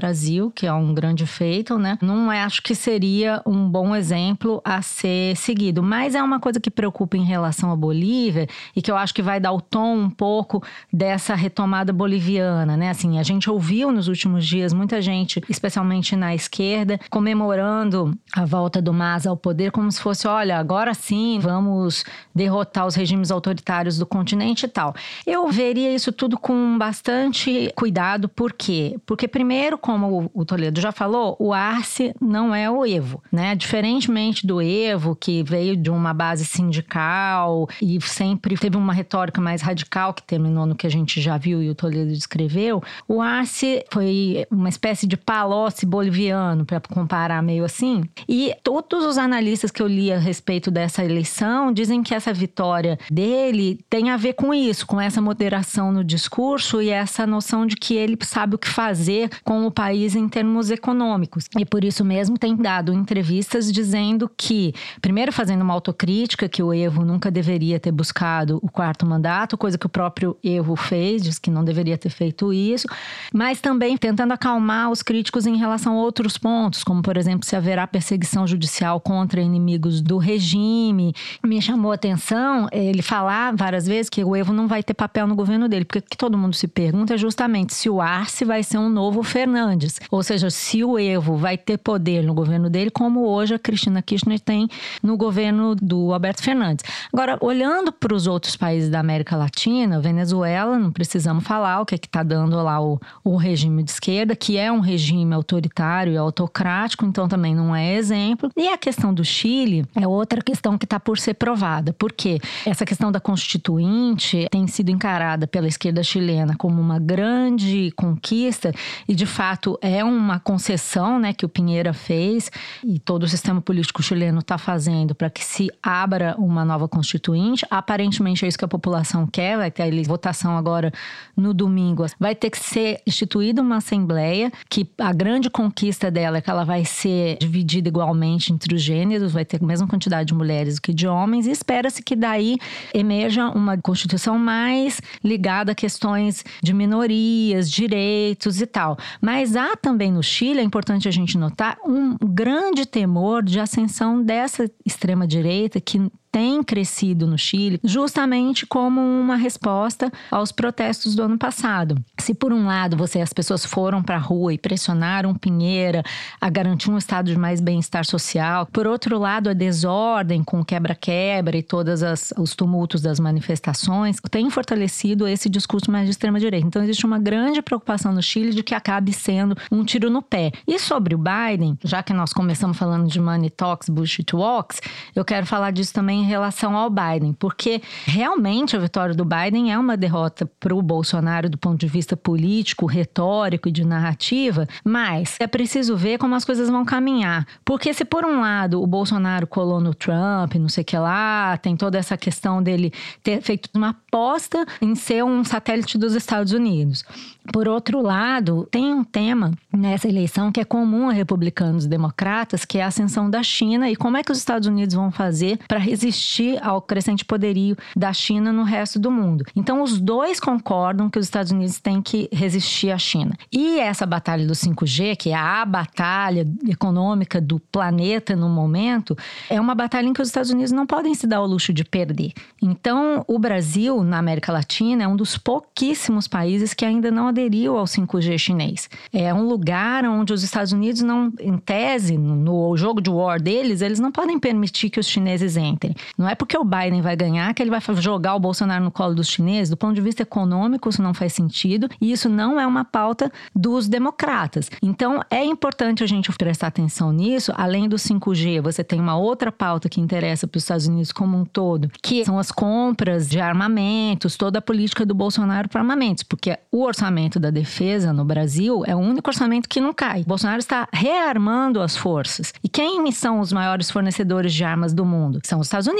que é um grande feito, né? Não é, acho que seria um bom exemplo a ser seguido. Mas é uma coisa que preocupa em relação à Bolívia e que eu acho que vai dar o tom um pouco dessa retomada boliviana, né? Assim, a gente ouviu nos últimos dias muita gente, especialmente na esquerda, comemorando a volta do MAS ao poder como se fosse, olha, agora sim vamos derrotar os regimes autoritários do continente e tal. Eu veria isso tudo com bastante cuidado, por quê? Porque primeiro, como o Toledo já falou, o Arce não é o Evo, né? Diferentemente do Evo, que veio de uma base sindical e sempre teve uma retórica mais radical, que terminou no que a gente já viu e o Toledo descreveu, o Arce foi uma espécie de palocci boliviano, para comparar meio assim. E todos os analistas que eu li a respeito dessa eleição dizem que essa vitória dele tem a ver com isso, com essa moderação no discurso e essa noção de que ele sabe o que fazer com o país em termos econômicos. E por isso mesmo tem dado entrevistas dizendo que, primeiro fazendo uma autocrítica, que o Evo nunca deveria ter buscado o quarto mandato, coisa que o próprio Evo fez, diz que não deveria ter feito isso, mas também tentando acalmar os críticos em relação a outros pontos, como por exemplo se haverá perseguição judicial contra inimigos do regime. Me chamou a atenção ele falar várias vezes que o Evo não vai ter papel no governo dele, porque o que todo mundo se pergunta é justamente se o Arce vai ser um novo Fernandes, ou seja, se o Evo vai ter poder no governo dele, como hoje a Cristina Kirchner tem no governo do Alberto Fernandes. Agora, olhando para os outros países da América Latina, Venezuela, não precisamos falar o que é que está dando lá o, o regime de esquerda, que é um regime autoritário e autocrático, então também não é exemplo. E a questão do Chile é outra questão que está por ser provada, porque essa questão da constituinte tem sido encarada pela esquerda chilena como uma grande conquista e de fato é uma concessão, né, que o Pinheira fez e todo o sistema político chileno está fazendo para que se abra uma nova constituinte. Aparentemente é isso que a população quer, vai ter a votação agora no domingo. Vai ter que ser instituída uma assembleia que a grande conquista dela é que ela vai ser dividida igualmente entre os gêneros, vai ter a mesma quantidade de mulheres que de homens e espera-se que daí emerja uma constituição mais ligada a questões de minorias, direitos e tal. Mas há também no Chile, é importante a gente notar, um grande temor de ascensão dessa extrema direita que tem crescido no Chile, justamente como uma resposta aos protestos do ano passado. Se por um lado você as pessoas foram para a rua e pressionaram Pinheira a garantir um estado de mais bem-estar social, por outro lado a desordem com quebra-quebra e todos os tumultos das manifestações tem fortalecido esse discurso mais de extrema direita. Então existe uma grande preocupação no Chile de que acabe sendo um tiro no pé. E sobre o Biden, já que nós começamos falando de money talks, bullshit walks, eu quero falar disso também em relação ao Biden, porque realmente a vitória do Biden é uma derrota para o Bolsonaro do ponto de vista político, retórico e de narrativa, mas é preciso ver como as coisas vão caminhar. Porque se por um lado o Bolsonaro colou no Trump, não sei o que lá, tem toda essa questão dele ter feito uma aposta em ser um satélite dos Estados Unidos. Por outro lado, tem um tema nessa eleição que é comum a republicanos e democratas, que é a ascensão da China e como é que os Estados Unidos vão fazer para resistir ao crescente poderio da China no resto do mundo. Então, os dois concordam que os Estados Unidos têm que resistir à China. E essa batalha do 5G, que é a batalha econômica do planeta no momento, é uma batalha em que os Estados Unidos não podem se dar o luxo de perder. Então, o Brasil, na América Latina, é um dos pouquíssimos países que ainda não aderiu ao 5G chinês. É um lugar onde os Estados Unidos não, em tese, no jogo de war deles, eles não podem permitir que os chineses entrem. Não é porque o Biden vai ganhar que ele vai jogar o Bolsonaro no colo dos chineses. Do ponto de vista econômico, isso não faz sentido e isso não é uma pauta dos democratas. Então, é importante a gente prestar atenção nisso. Além do 5G, você tem uma outra pauta que interessa para os Estados Unidos como um todo, que são as compras de armamentos, toda a política do Bolsonaro para armamentos, porque o orçamento da defesa no Brasil é o único orçamento que não cai. Bolsonaro está rearmando as forças. E quem são os maiores fornecedores de armas do mundo? São os Estados Unidos.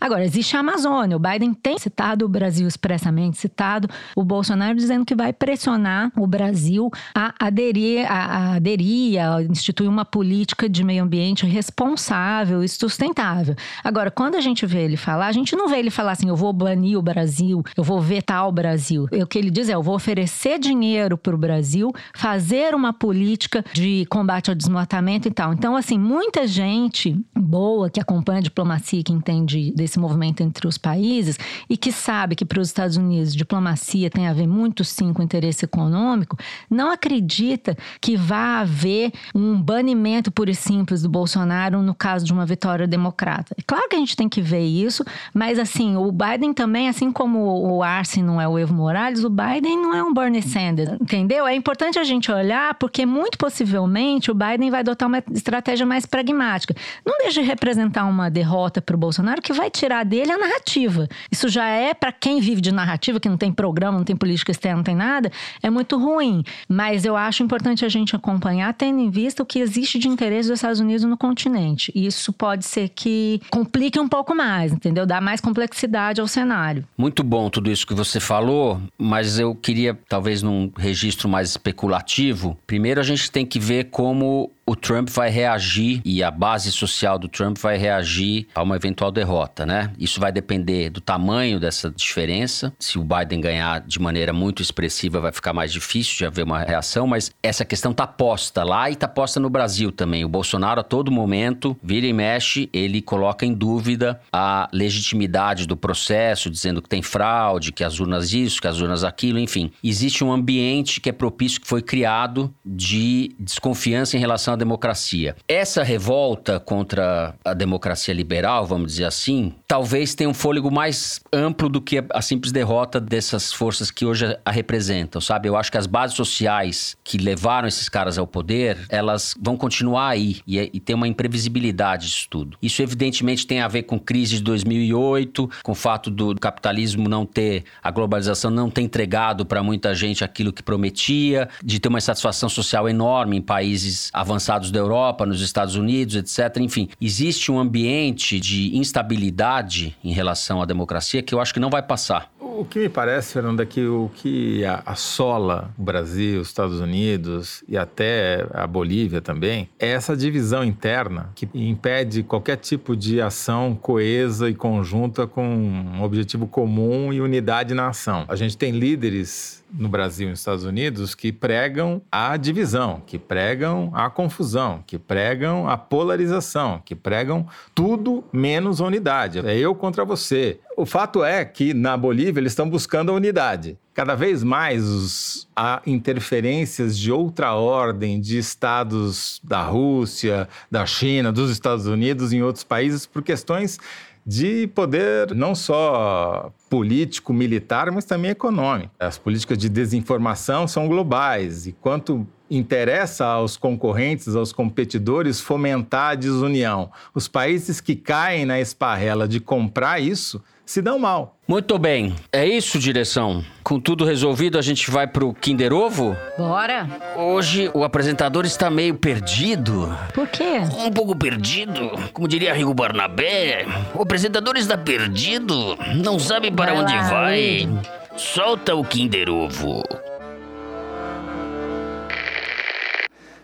Agora, existe a Amazônia. O Biden tem citado o Brasil expressamente, citado o Bolsonaro dizendo que vai pressionar o Brasil a aderir, a, a aderir, a instituir uma política de meio ambiente responsável e sustentável. Agora, quando a gente vê ele falar, a gente não vê ele falar assim, eu vou banir o Brasil, eu vou vetar o Brasil. O que ele diz é, eu vou oferecer dinheiro para o Brasil, fazer uma política de combate ao desmatamento e tal. Então, assim, muita gente boa que acompanha a diplomacia, que entende desse movimento entre os países e que sabe que para os Estados Unidos diplomacia tem a ver muito sim com interesse econômico, não acredita que vá haver um banimento puro e simples do Bolsonaro no caso de uma vitória democrata. É claro que a gente tem que ver isso, mas assim, o Biden também, assim como o Arce não é o Evo Morales, o Biden não é um Bernie Sanders, entendeu? É importante a gente olhar porque muito possivelmente o Biden vai adotar uma estratégia mais pragmática. Não deixa representar uma derrota para o que vai tirar dele a narrativa. Isso já é para quem vive de narrativa, que não tem programa, não tem política externa, não tem nada, é muito ruim. Mas eu acho importante a gente acompanhar, tendo em vista o que existe de interesse dos Estados Unidos no continente. Isso pode ser que complique um pouco mais, entendeu? Dá mais complexidade ao cenário. Muito bom tudo isso que você falou, mas eu queria, talvez num registro mais especulativo, primeiro a gente tem que ver como o Trump vai reagir e a base social do Trump vai reagir a uma eventual derrota, né? Isso vai depender do tamanho dessa diferença. Se o Biden ganhar de maneira muito expressiva, vai ficar mais difícil de haver uma reação, mas essa questão tá posta lá e tá posta no Brasil também. O Bolsonaro, a todo momento, vira e mexe, ele coloca em dúvida a legitimidade do processo, dizendo que tem fraude, que as urnas isso, que as urnas aquilo, enfim. Existe um ambiente que é propício, que foi criado de desconfiança em relação democracia. Essa revolta contra a democracia liberal, vamos dizer assim, talvez tenha um fôlego mais amplo do que a simples derrota dessas forças que hoje a representam, sabe? Eu acho que as bases sociais que levaram esses caras ao poder, elas vão continuar aí e, e tem uma imprevisibilidade disso tudo. Isso evidentemente tem a ver com crise de 2008, com o fato do capitalismo não ter, a globalização não ter entregado para muita gente aquilo que prometia, de ter uma insatisfação social enorme em países avançados da Europa, nos Estados Unidos, etc. Enfim, existe um ambiente de instabilidade em relação à democracia que eu acho que não vai passar. O que me parece, Fernando, é que o que assola o Brasil, os Estados Unidos e até a Bolívia também é essa divisão interna que impede qualquer tipo de ação coesa e conjunta com um objetivo comum e unidade na ação. A gente tem líderes no Brasil e nos Estados Unidos que pregam a divisão, que pregam a confusão, que pregam a polarização, que pregam tudo menos unidade. É eu contra você. O fato é que na Bolívia eles estão buscando a unidade. Cada vez mais há interferências de outra ordem de estados da Rússia, da China, dos Estados Unidos em outros países por questões de poder não só político, militar, mas também econômico. As políticas de desinformação são globais e quanto interessa aos concorrentes, aos competidores, fomentar a desunião. Os países que caem na esparrela de comprar isso se dão mal. Muito bem. É isso, direção. Com tudo resolvido, a gente vai pro Kinder Ovo? Bora. Hoje o apresentador está meio perdido. Por quê? Um pouco perdido. Como diria Rigo Barnabé, o apresentador está perdido. Não sabe para Vai onde lá, vai. Luigi. Solta o Kinder Ovo.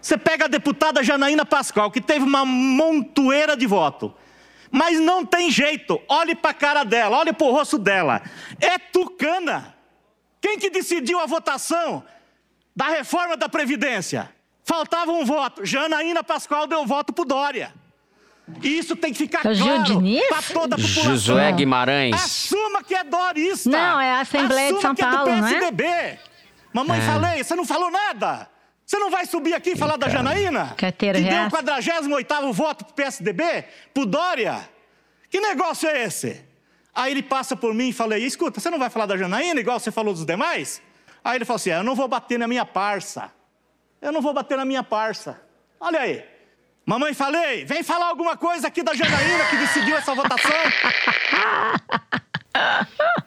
Você pega a deputada Janaína Pascoal, que teve uma montoeira de voto. Mas não tem jeito. Olhe para a cara dela, olhe para o rosto dela. É tucana. Quem que decidiu a votação da reforma da Previdência? Faltava um voto. Janaína Pascoal deu voto para Dória. E isso tem que ficar É o Gil claro para toda a população. Josué Guimarães. Assuma que é dorista. Não, é a Assembleia de Assuma São que é Paulo, do não é? PSDB. Mamãe É. falei, você não falou nada. Você não vai subir aqui e falar da Janaína? Carteira que deu o 48 voto pro PSDB? Pro Dória? Que negócio é esse? Aí ele passa por mim e falei, escuta, você não vai falar da Janaína igual você falou dos demais? Aí ele falou assim, "É, eu não vou bater na minha parça. Eu não vou bater na minha parça. Olha aí. Mamãe falei, vem falar alguma coisa aqui da Janaína que decidiu essa votação.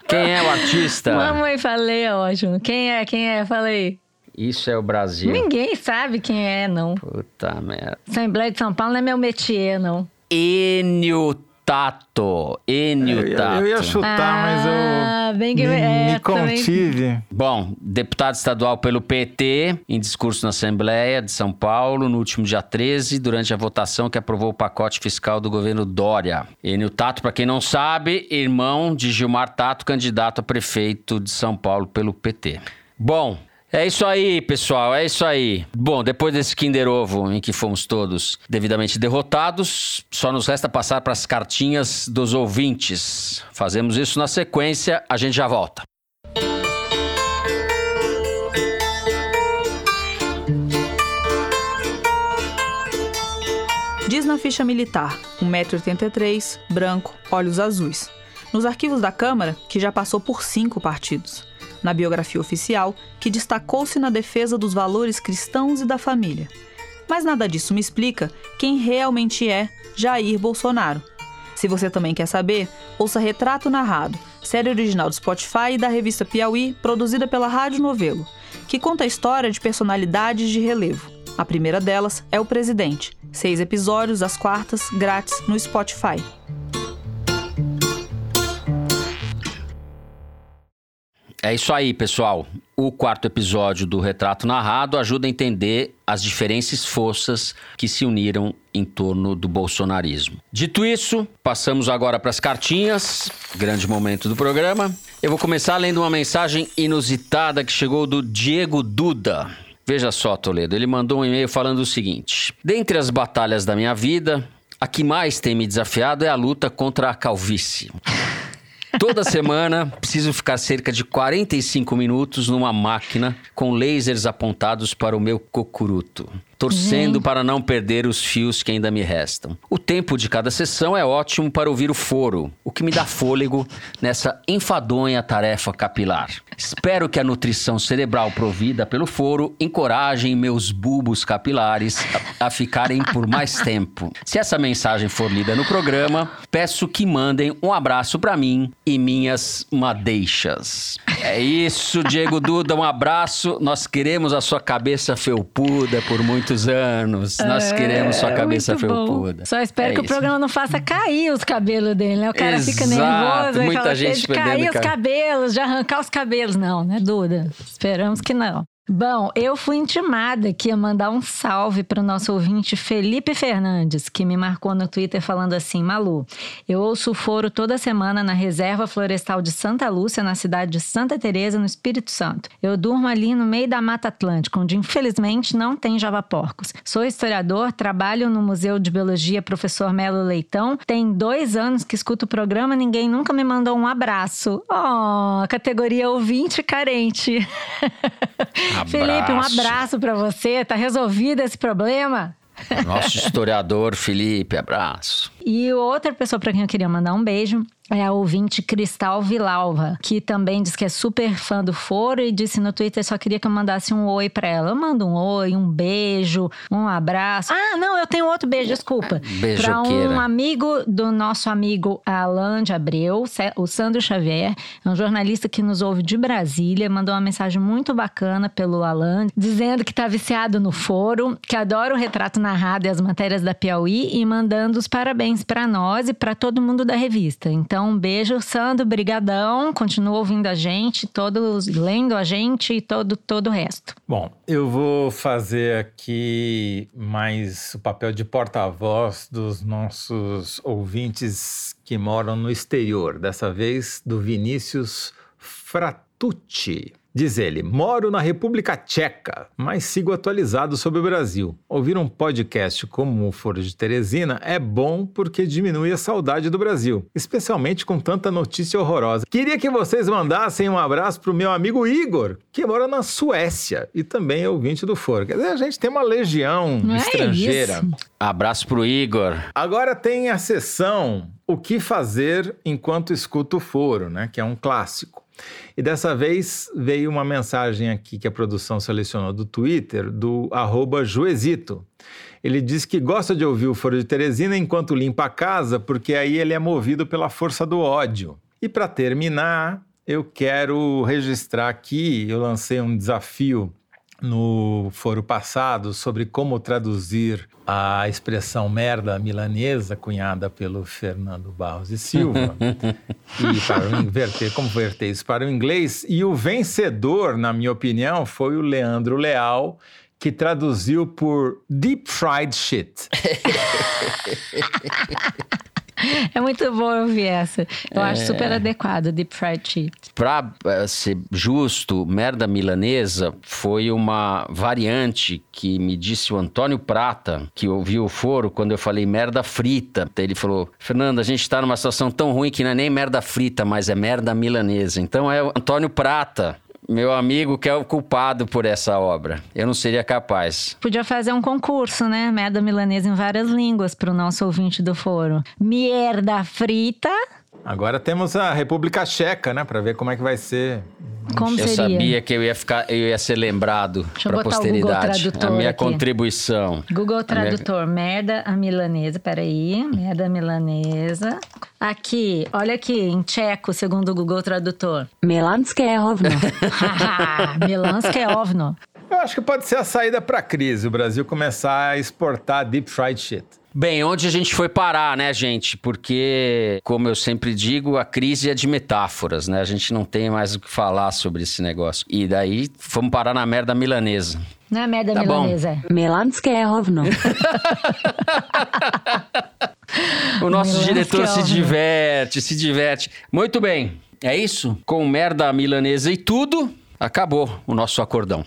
Quem é o artista? Mamãe, falei, é ótimo. Quem é? Quem é? Falei. Isso é o Brasil. Ninguém sabe quem é, não. Puta merda. Assembleia de São Paulo não é meu métier, não. Enio Tato. Enio Eu ia, Tato. eu ia chutar, mas eu Ah, bem que me, é, me também- contive. Bom, deputado estadual pelo PT, em discurso na Assembleia de São Paulo, no último dia 13, durante a votação que aprovou o pacote fiscal do governo Dória. Enio Tato, para quem não sabe, irmão de Gilmar Tato, candidato a prefeito de São Paulo pelo PT. Bom, é isso aí, pessoal, é isso aí. Bom, depois desse Kinder Ovo em que fomos todos devidamente derrotados, só nos resta passar para as cartinhas dos ouvintes. Fazemos isso na sequência, a gente já volta. Diz na ficha militar, 1,83m, branco, olhos azuis. Nos arquivos da Câmara, que já passou por cinco partidos. Na biografia oficial, que destacou-se na defesa dos valores cristãos e da família. Mas nada disso me explica quem realmente é Jair Bolsonaro. Se você também quer saber, ouça Retrato Narrado, série original do Spotify e da revista Piauí, produzida pela Rádio Novelo, que conta a história de personalidades de relevo. A primeira delas é o presidente. Seis episódios às quartas, grátis no Spotify. É isso aí, pessoal. O quarto episódio do Retrato Narrado ajuda a entender as diferentes forças que se uniram em torno do bolsonarismo. Dito isso, passamos agora para as cartinhas, grande momento do programa. Eu vou começar lendo uma mensagem inusitada que chegou do Diego Duda. Veja só, Toledo, ele mandou um e-mail falando o seguinte: Dentre as batalhas da minha vida, a que mais tem me desafiado é a luta contra a calvície. Toda semana preciso ficar cerca de 45 minutos numa máquina com lasers apontados para o meu cocuruto, torcendo Gente. para não perder os fios que ainda me restam. O tempo de cada sessão é ótimo para ouvir o foro, o que me dá fôlego nessa enfadonha tarefa capilar. Espero que a nutrição cerebral provida pelo foro encorajem meus bulbos capilares a, a ficarem por mais tempo. Se essa mensagem for lida no programa, peço que mandem um abraço para mim e minhas madeixas. É isso, Diego Duda, um abraço. Nós queremos a sua cabeça felpuda por muitos anos. Nós É, queremos sua cabeça muito bom. felpuda. Só espero É que o isso. programa não faça cair os cabelos dele, né? O cara fica Exato, nervoso, muita aquela gente de cair os cabelo. cabelos, de arrancar os cabelos. Não, né, Duda? Esperamos que não. Bom, eu fui intimada aqui a mandar um salve para o nosso ouvinte Felipe Fernandes, que me marcou no Twitter falando assim: Malu, eu ouço o foro toda semana na Reserva Florestal de Santa Lúcia, na cidade de Santa Teresa, no Espírito Santo. Eu durmo ali no meio da Mata Atlântica, onde infelizmente não tem javaporcos. Sou historiador, trabalho no Museu de Biologia Professor Melo Leitão. Tem dois anos que escuto o programa, ninguém nunca me mandou um abraço. Oh, categoria ouvinte carente. Felipe, um Abraço. pra você. Tá resolvido esse problema? Nosso historiador Felipe, abraço. E outra pessoa para quem eu queria mandar um beijo é a ouvinte Cristal Vilalva, que também diz que é super fã do foro e disse no Twitter só queria que eu mandasse um oi para ela. Eu mando um oi, um beijo, um abraço. Ah, não, eu tenho outro beijo, desculpa. Para Beijoqueira. um amigo do nosso amigo Alan de Abreu, o Sandro Xavier, é um jornalista que nos ouve de Brasília, mandou uma mensagem muito bacana pelo Alan, dizendo que tá viciado no foro, que adora o retrato narrado e as matérias da Piauí e mandando os parabéns para nós e para todo mundo da revista. Então, um beijo, Sandro, brigadão, continua ouvindo a gente, todos lendo a gente e todo todo o resto. Bom, eu vou fazer aqui mais o papel de porta-voz dos nossos ouvintes que moram no exterior, dessa vez do Vinícius Fratucci. Diz ele: Moro na República Tcheca, mas sigo atualizado sobre o Brasil. Ouvir um podcast como o Foro de Teresina é bom porque diminui a saudade do Brasil, especialmente com tanta notícia horrorosa. Queria que vocês mandassem um abraço pro meu amigo Igor, que mora na Suécia e também é ouvinte do Foro. Quer dizer, a gente tem uma legião Não é estrangeira. isso? Abraço pro Igor. Agora tem a sessão O que fazer enquanto escuta o foro, né? Que é um clássico. E dessa vez veio uma mensagem aqui que a produção selecionou do Twitter, do Juezito. Ele diz que gosta de ouvir o Foro de Teresina enquanto limpa a casa, porque aí ele é movido pela força do ódio. E para terminar, eu quero registrar aqui, eu lancei um desafio no foro passado sobre como traduzir a expressão merda milanesa cunhada pelo Fernando Barros e Silva e para inverter, como inverter isso para o inglês e o vencedor, na minha opinião, foi o Leandro Leal que traduziu por deep fried shit. É muito bom ouvir essa. Eu acho É. super adequado, Deep Fried Chips. Pra eh, ser justo, merda milanesa foi uma variante que me disse o Antônio Prata, que ouviu o foro quando eu falei merda frita. Ele falou: Fernando, a gente tá numa situação tão ruim que não é nem merda frita, mas é merda milanesa. Então é o Antônio Prata, meu amigo, que é o culpado por essa obra. Eu não seria capaz. Podia fazer um concurso, né? Merda milanesa em várias línguas para o nosso ouvinte do foro. Merda frita. Agora temos a República Checa, né, para ver como é que vai ser Como eu seria? sabia que eu ia ficar, eu ia ser lembrado Deixa eu para posteridade. Tradutor a minha aqui. contribuição. Google A minha- Tradutor, merda a milanesa, peraí, merda milanesa. Aqui, olha aqui, em tcheco, segundo o Google Tradutor. Melanské ovno. Milanské ovno. Eu acho que pode ser a saída para a crise, o Brasil começar a exportar deep fried shit. Bem, onde a gente foi parar, né, gente? Porque, como eu sempre digo, a crise é de metáforas, né? A gente não tem mais o que falar sobre esse negócio. E daí fomos parar na merda milanesa. Não é merda Tá bom. milanesa, é. Melanské ovno. O nosso diretor se diverte, se diverte. Muito bem, é isso? Com merda milanesa e tudo, acabou o nosso acordão.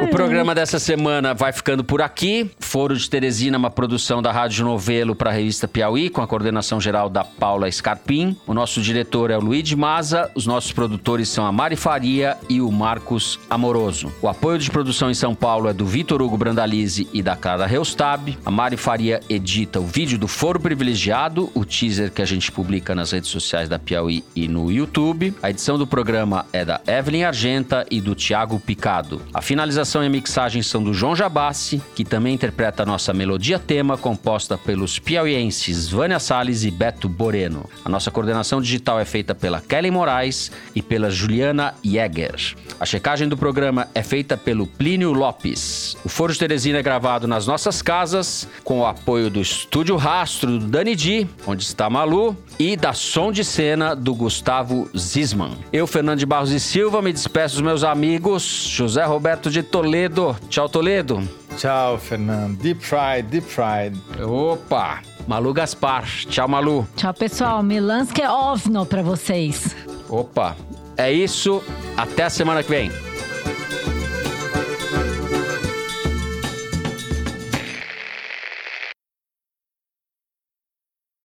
O programa dessa semana vai ficando por aqui. Foro de Teresina, uma produção da Rádio Novelo para a revista Piauí, com a coordenação geral da Paula Scarpim. O nosso diretor é o Luiz Maza, os nossos produtores são a Mari Faria e o Marcos Amoroso. O apoio de produção em São Paulo é do Vitor Hugo Brandalize e da Clara Reustab. A Mari Faria edita o vídeo do Foro Privilegiado, o teaser que a gente publica nas redes sociais da Piauí e no YouTube. A edição do programa é da Evelyn Argenta e do Tiago Picado. A finalização e a mixagem são do João Jabassi, que também interpreta a nossa melodia tema, composta pelos piauienses Vânia Salles e Beto Boreno. A nossa coordenação digital é feita pela Kelly Moraes e pela Juliana Jäger. A checagem do programa é feita pelo Plínio Lopes. O Foro de Teresina é gravado nas nossas casas, com o apoio do Estúdio Rastro do Dani Di, onde está Malu, e da Som de Cena do Gustavo Zisman. Eu, Fernando de Barros e Silva, me despeço dos meus amigos. José Roberto de Toledo. Tchau, Toledo. Tchau, Fernando. Deep fried, deep fried. Opa! Malu Gaspar. Tchau, Malu. Tchau, pessoal. Milanské ovno pra vocês. Opa! É isso. Até a semana que vem.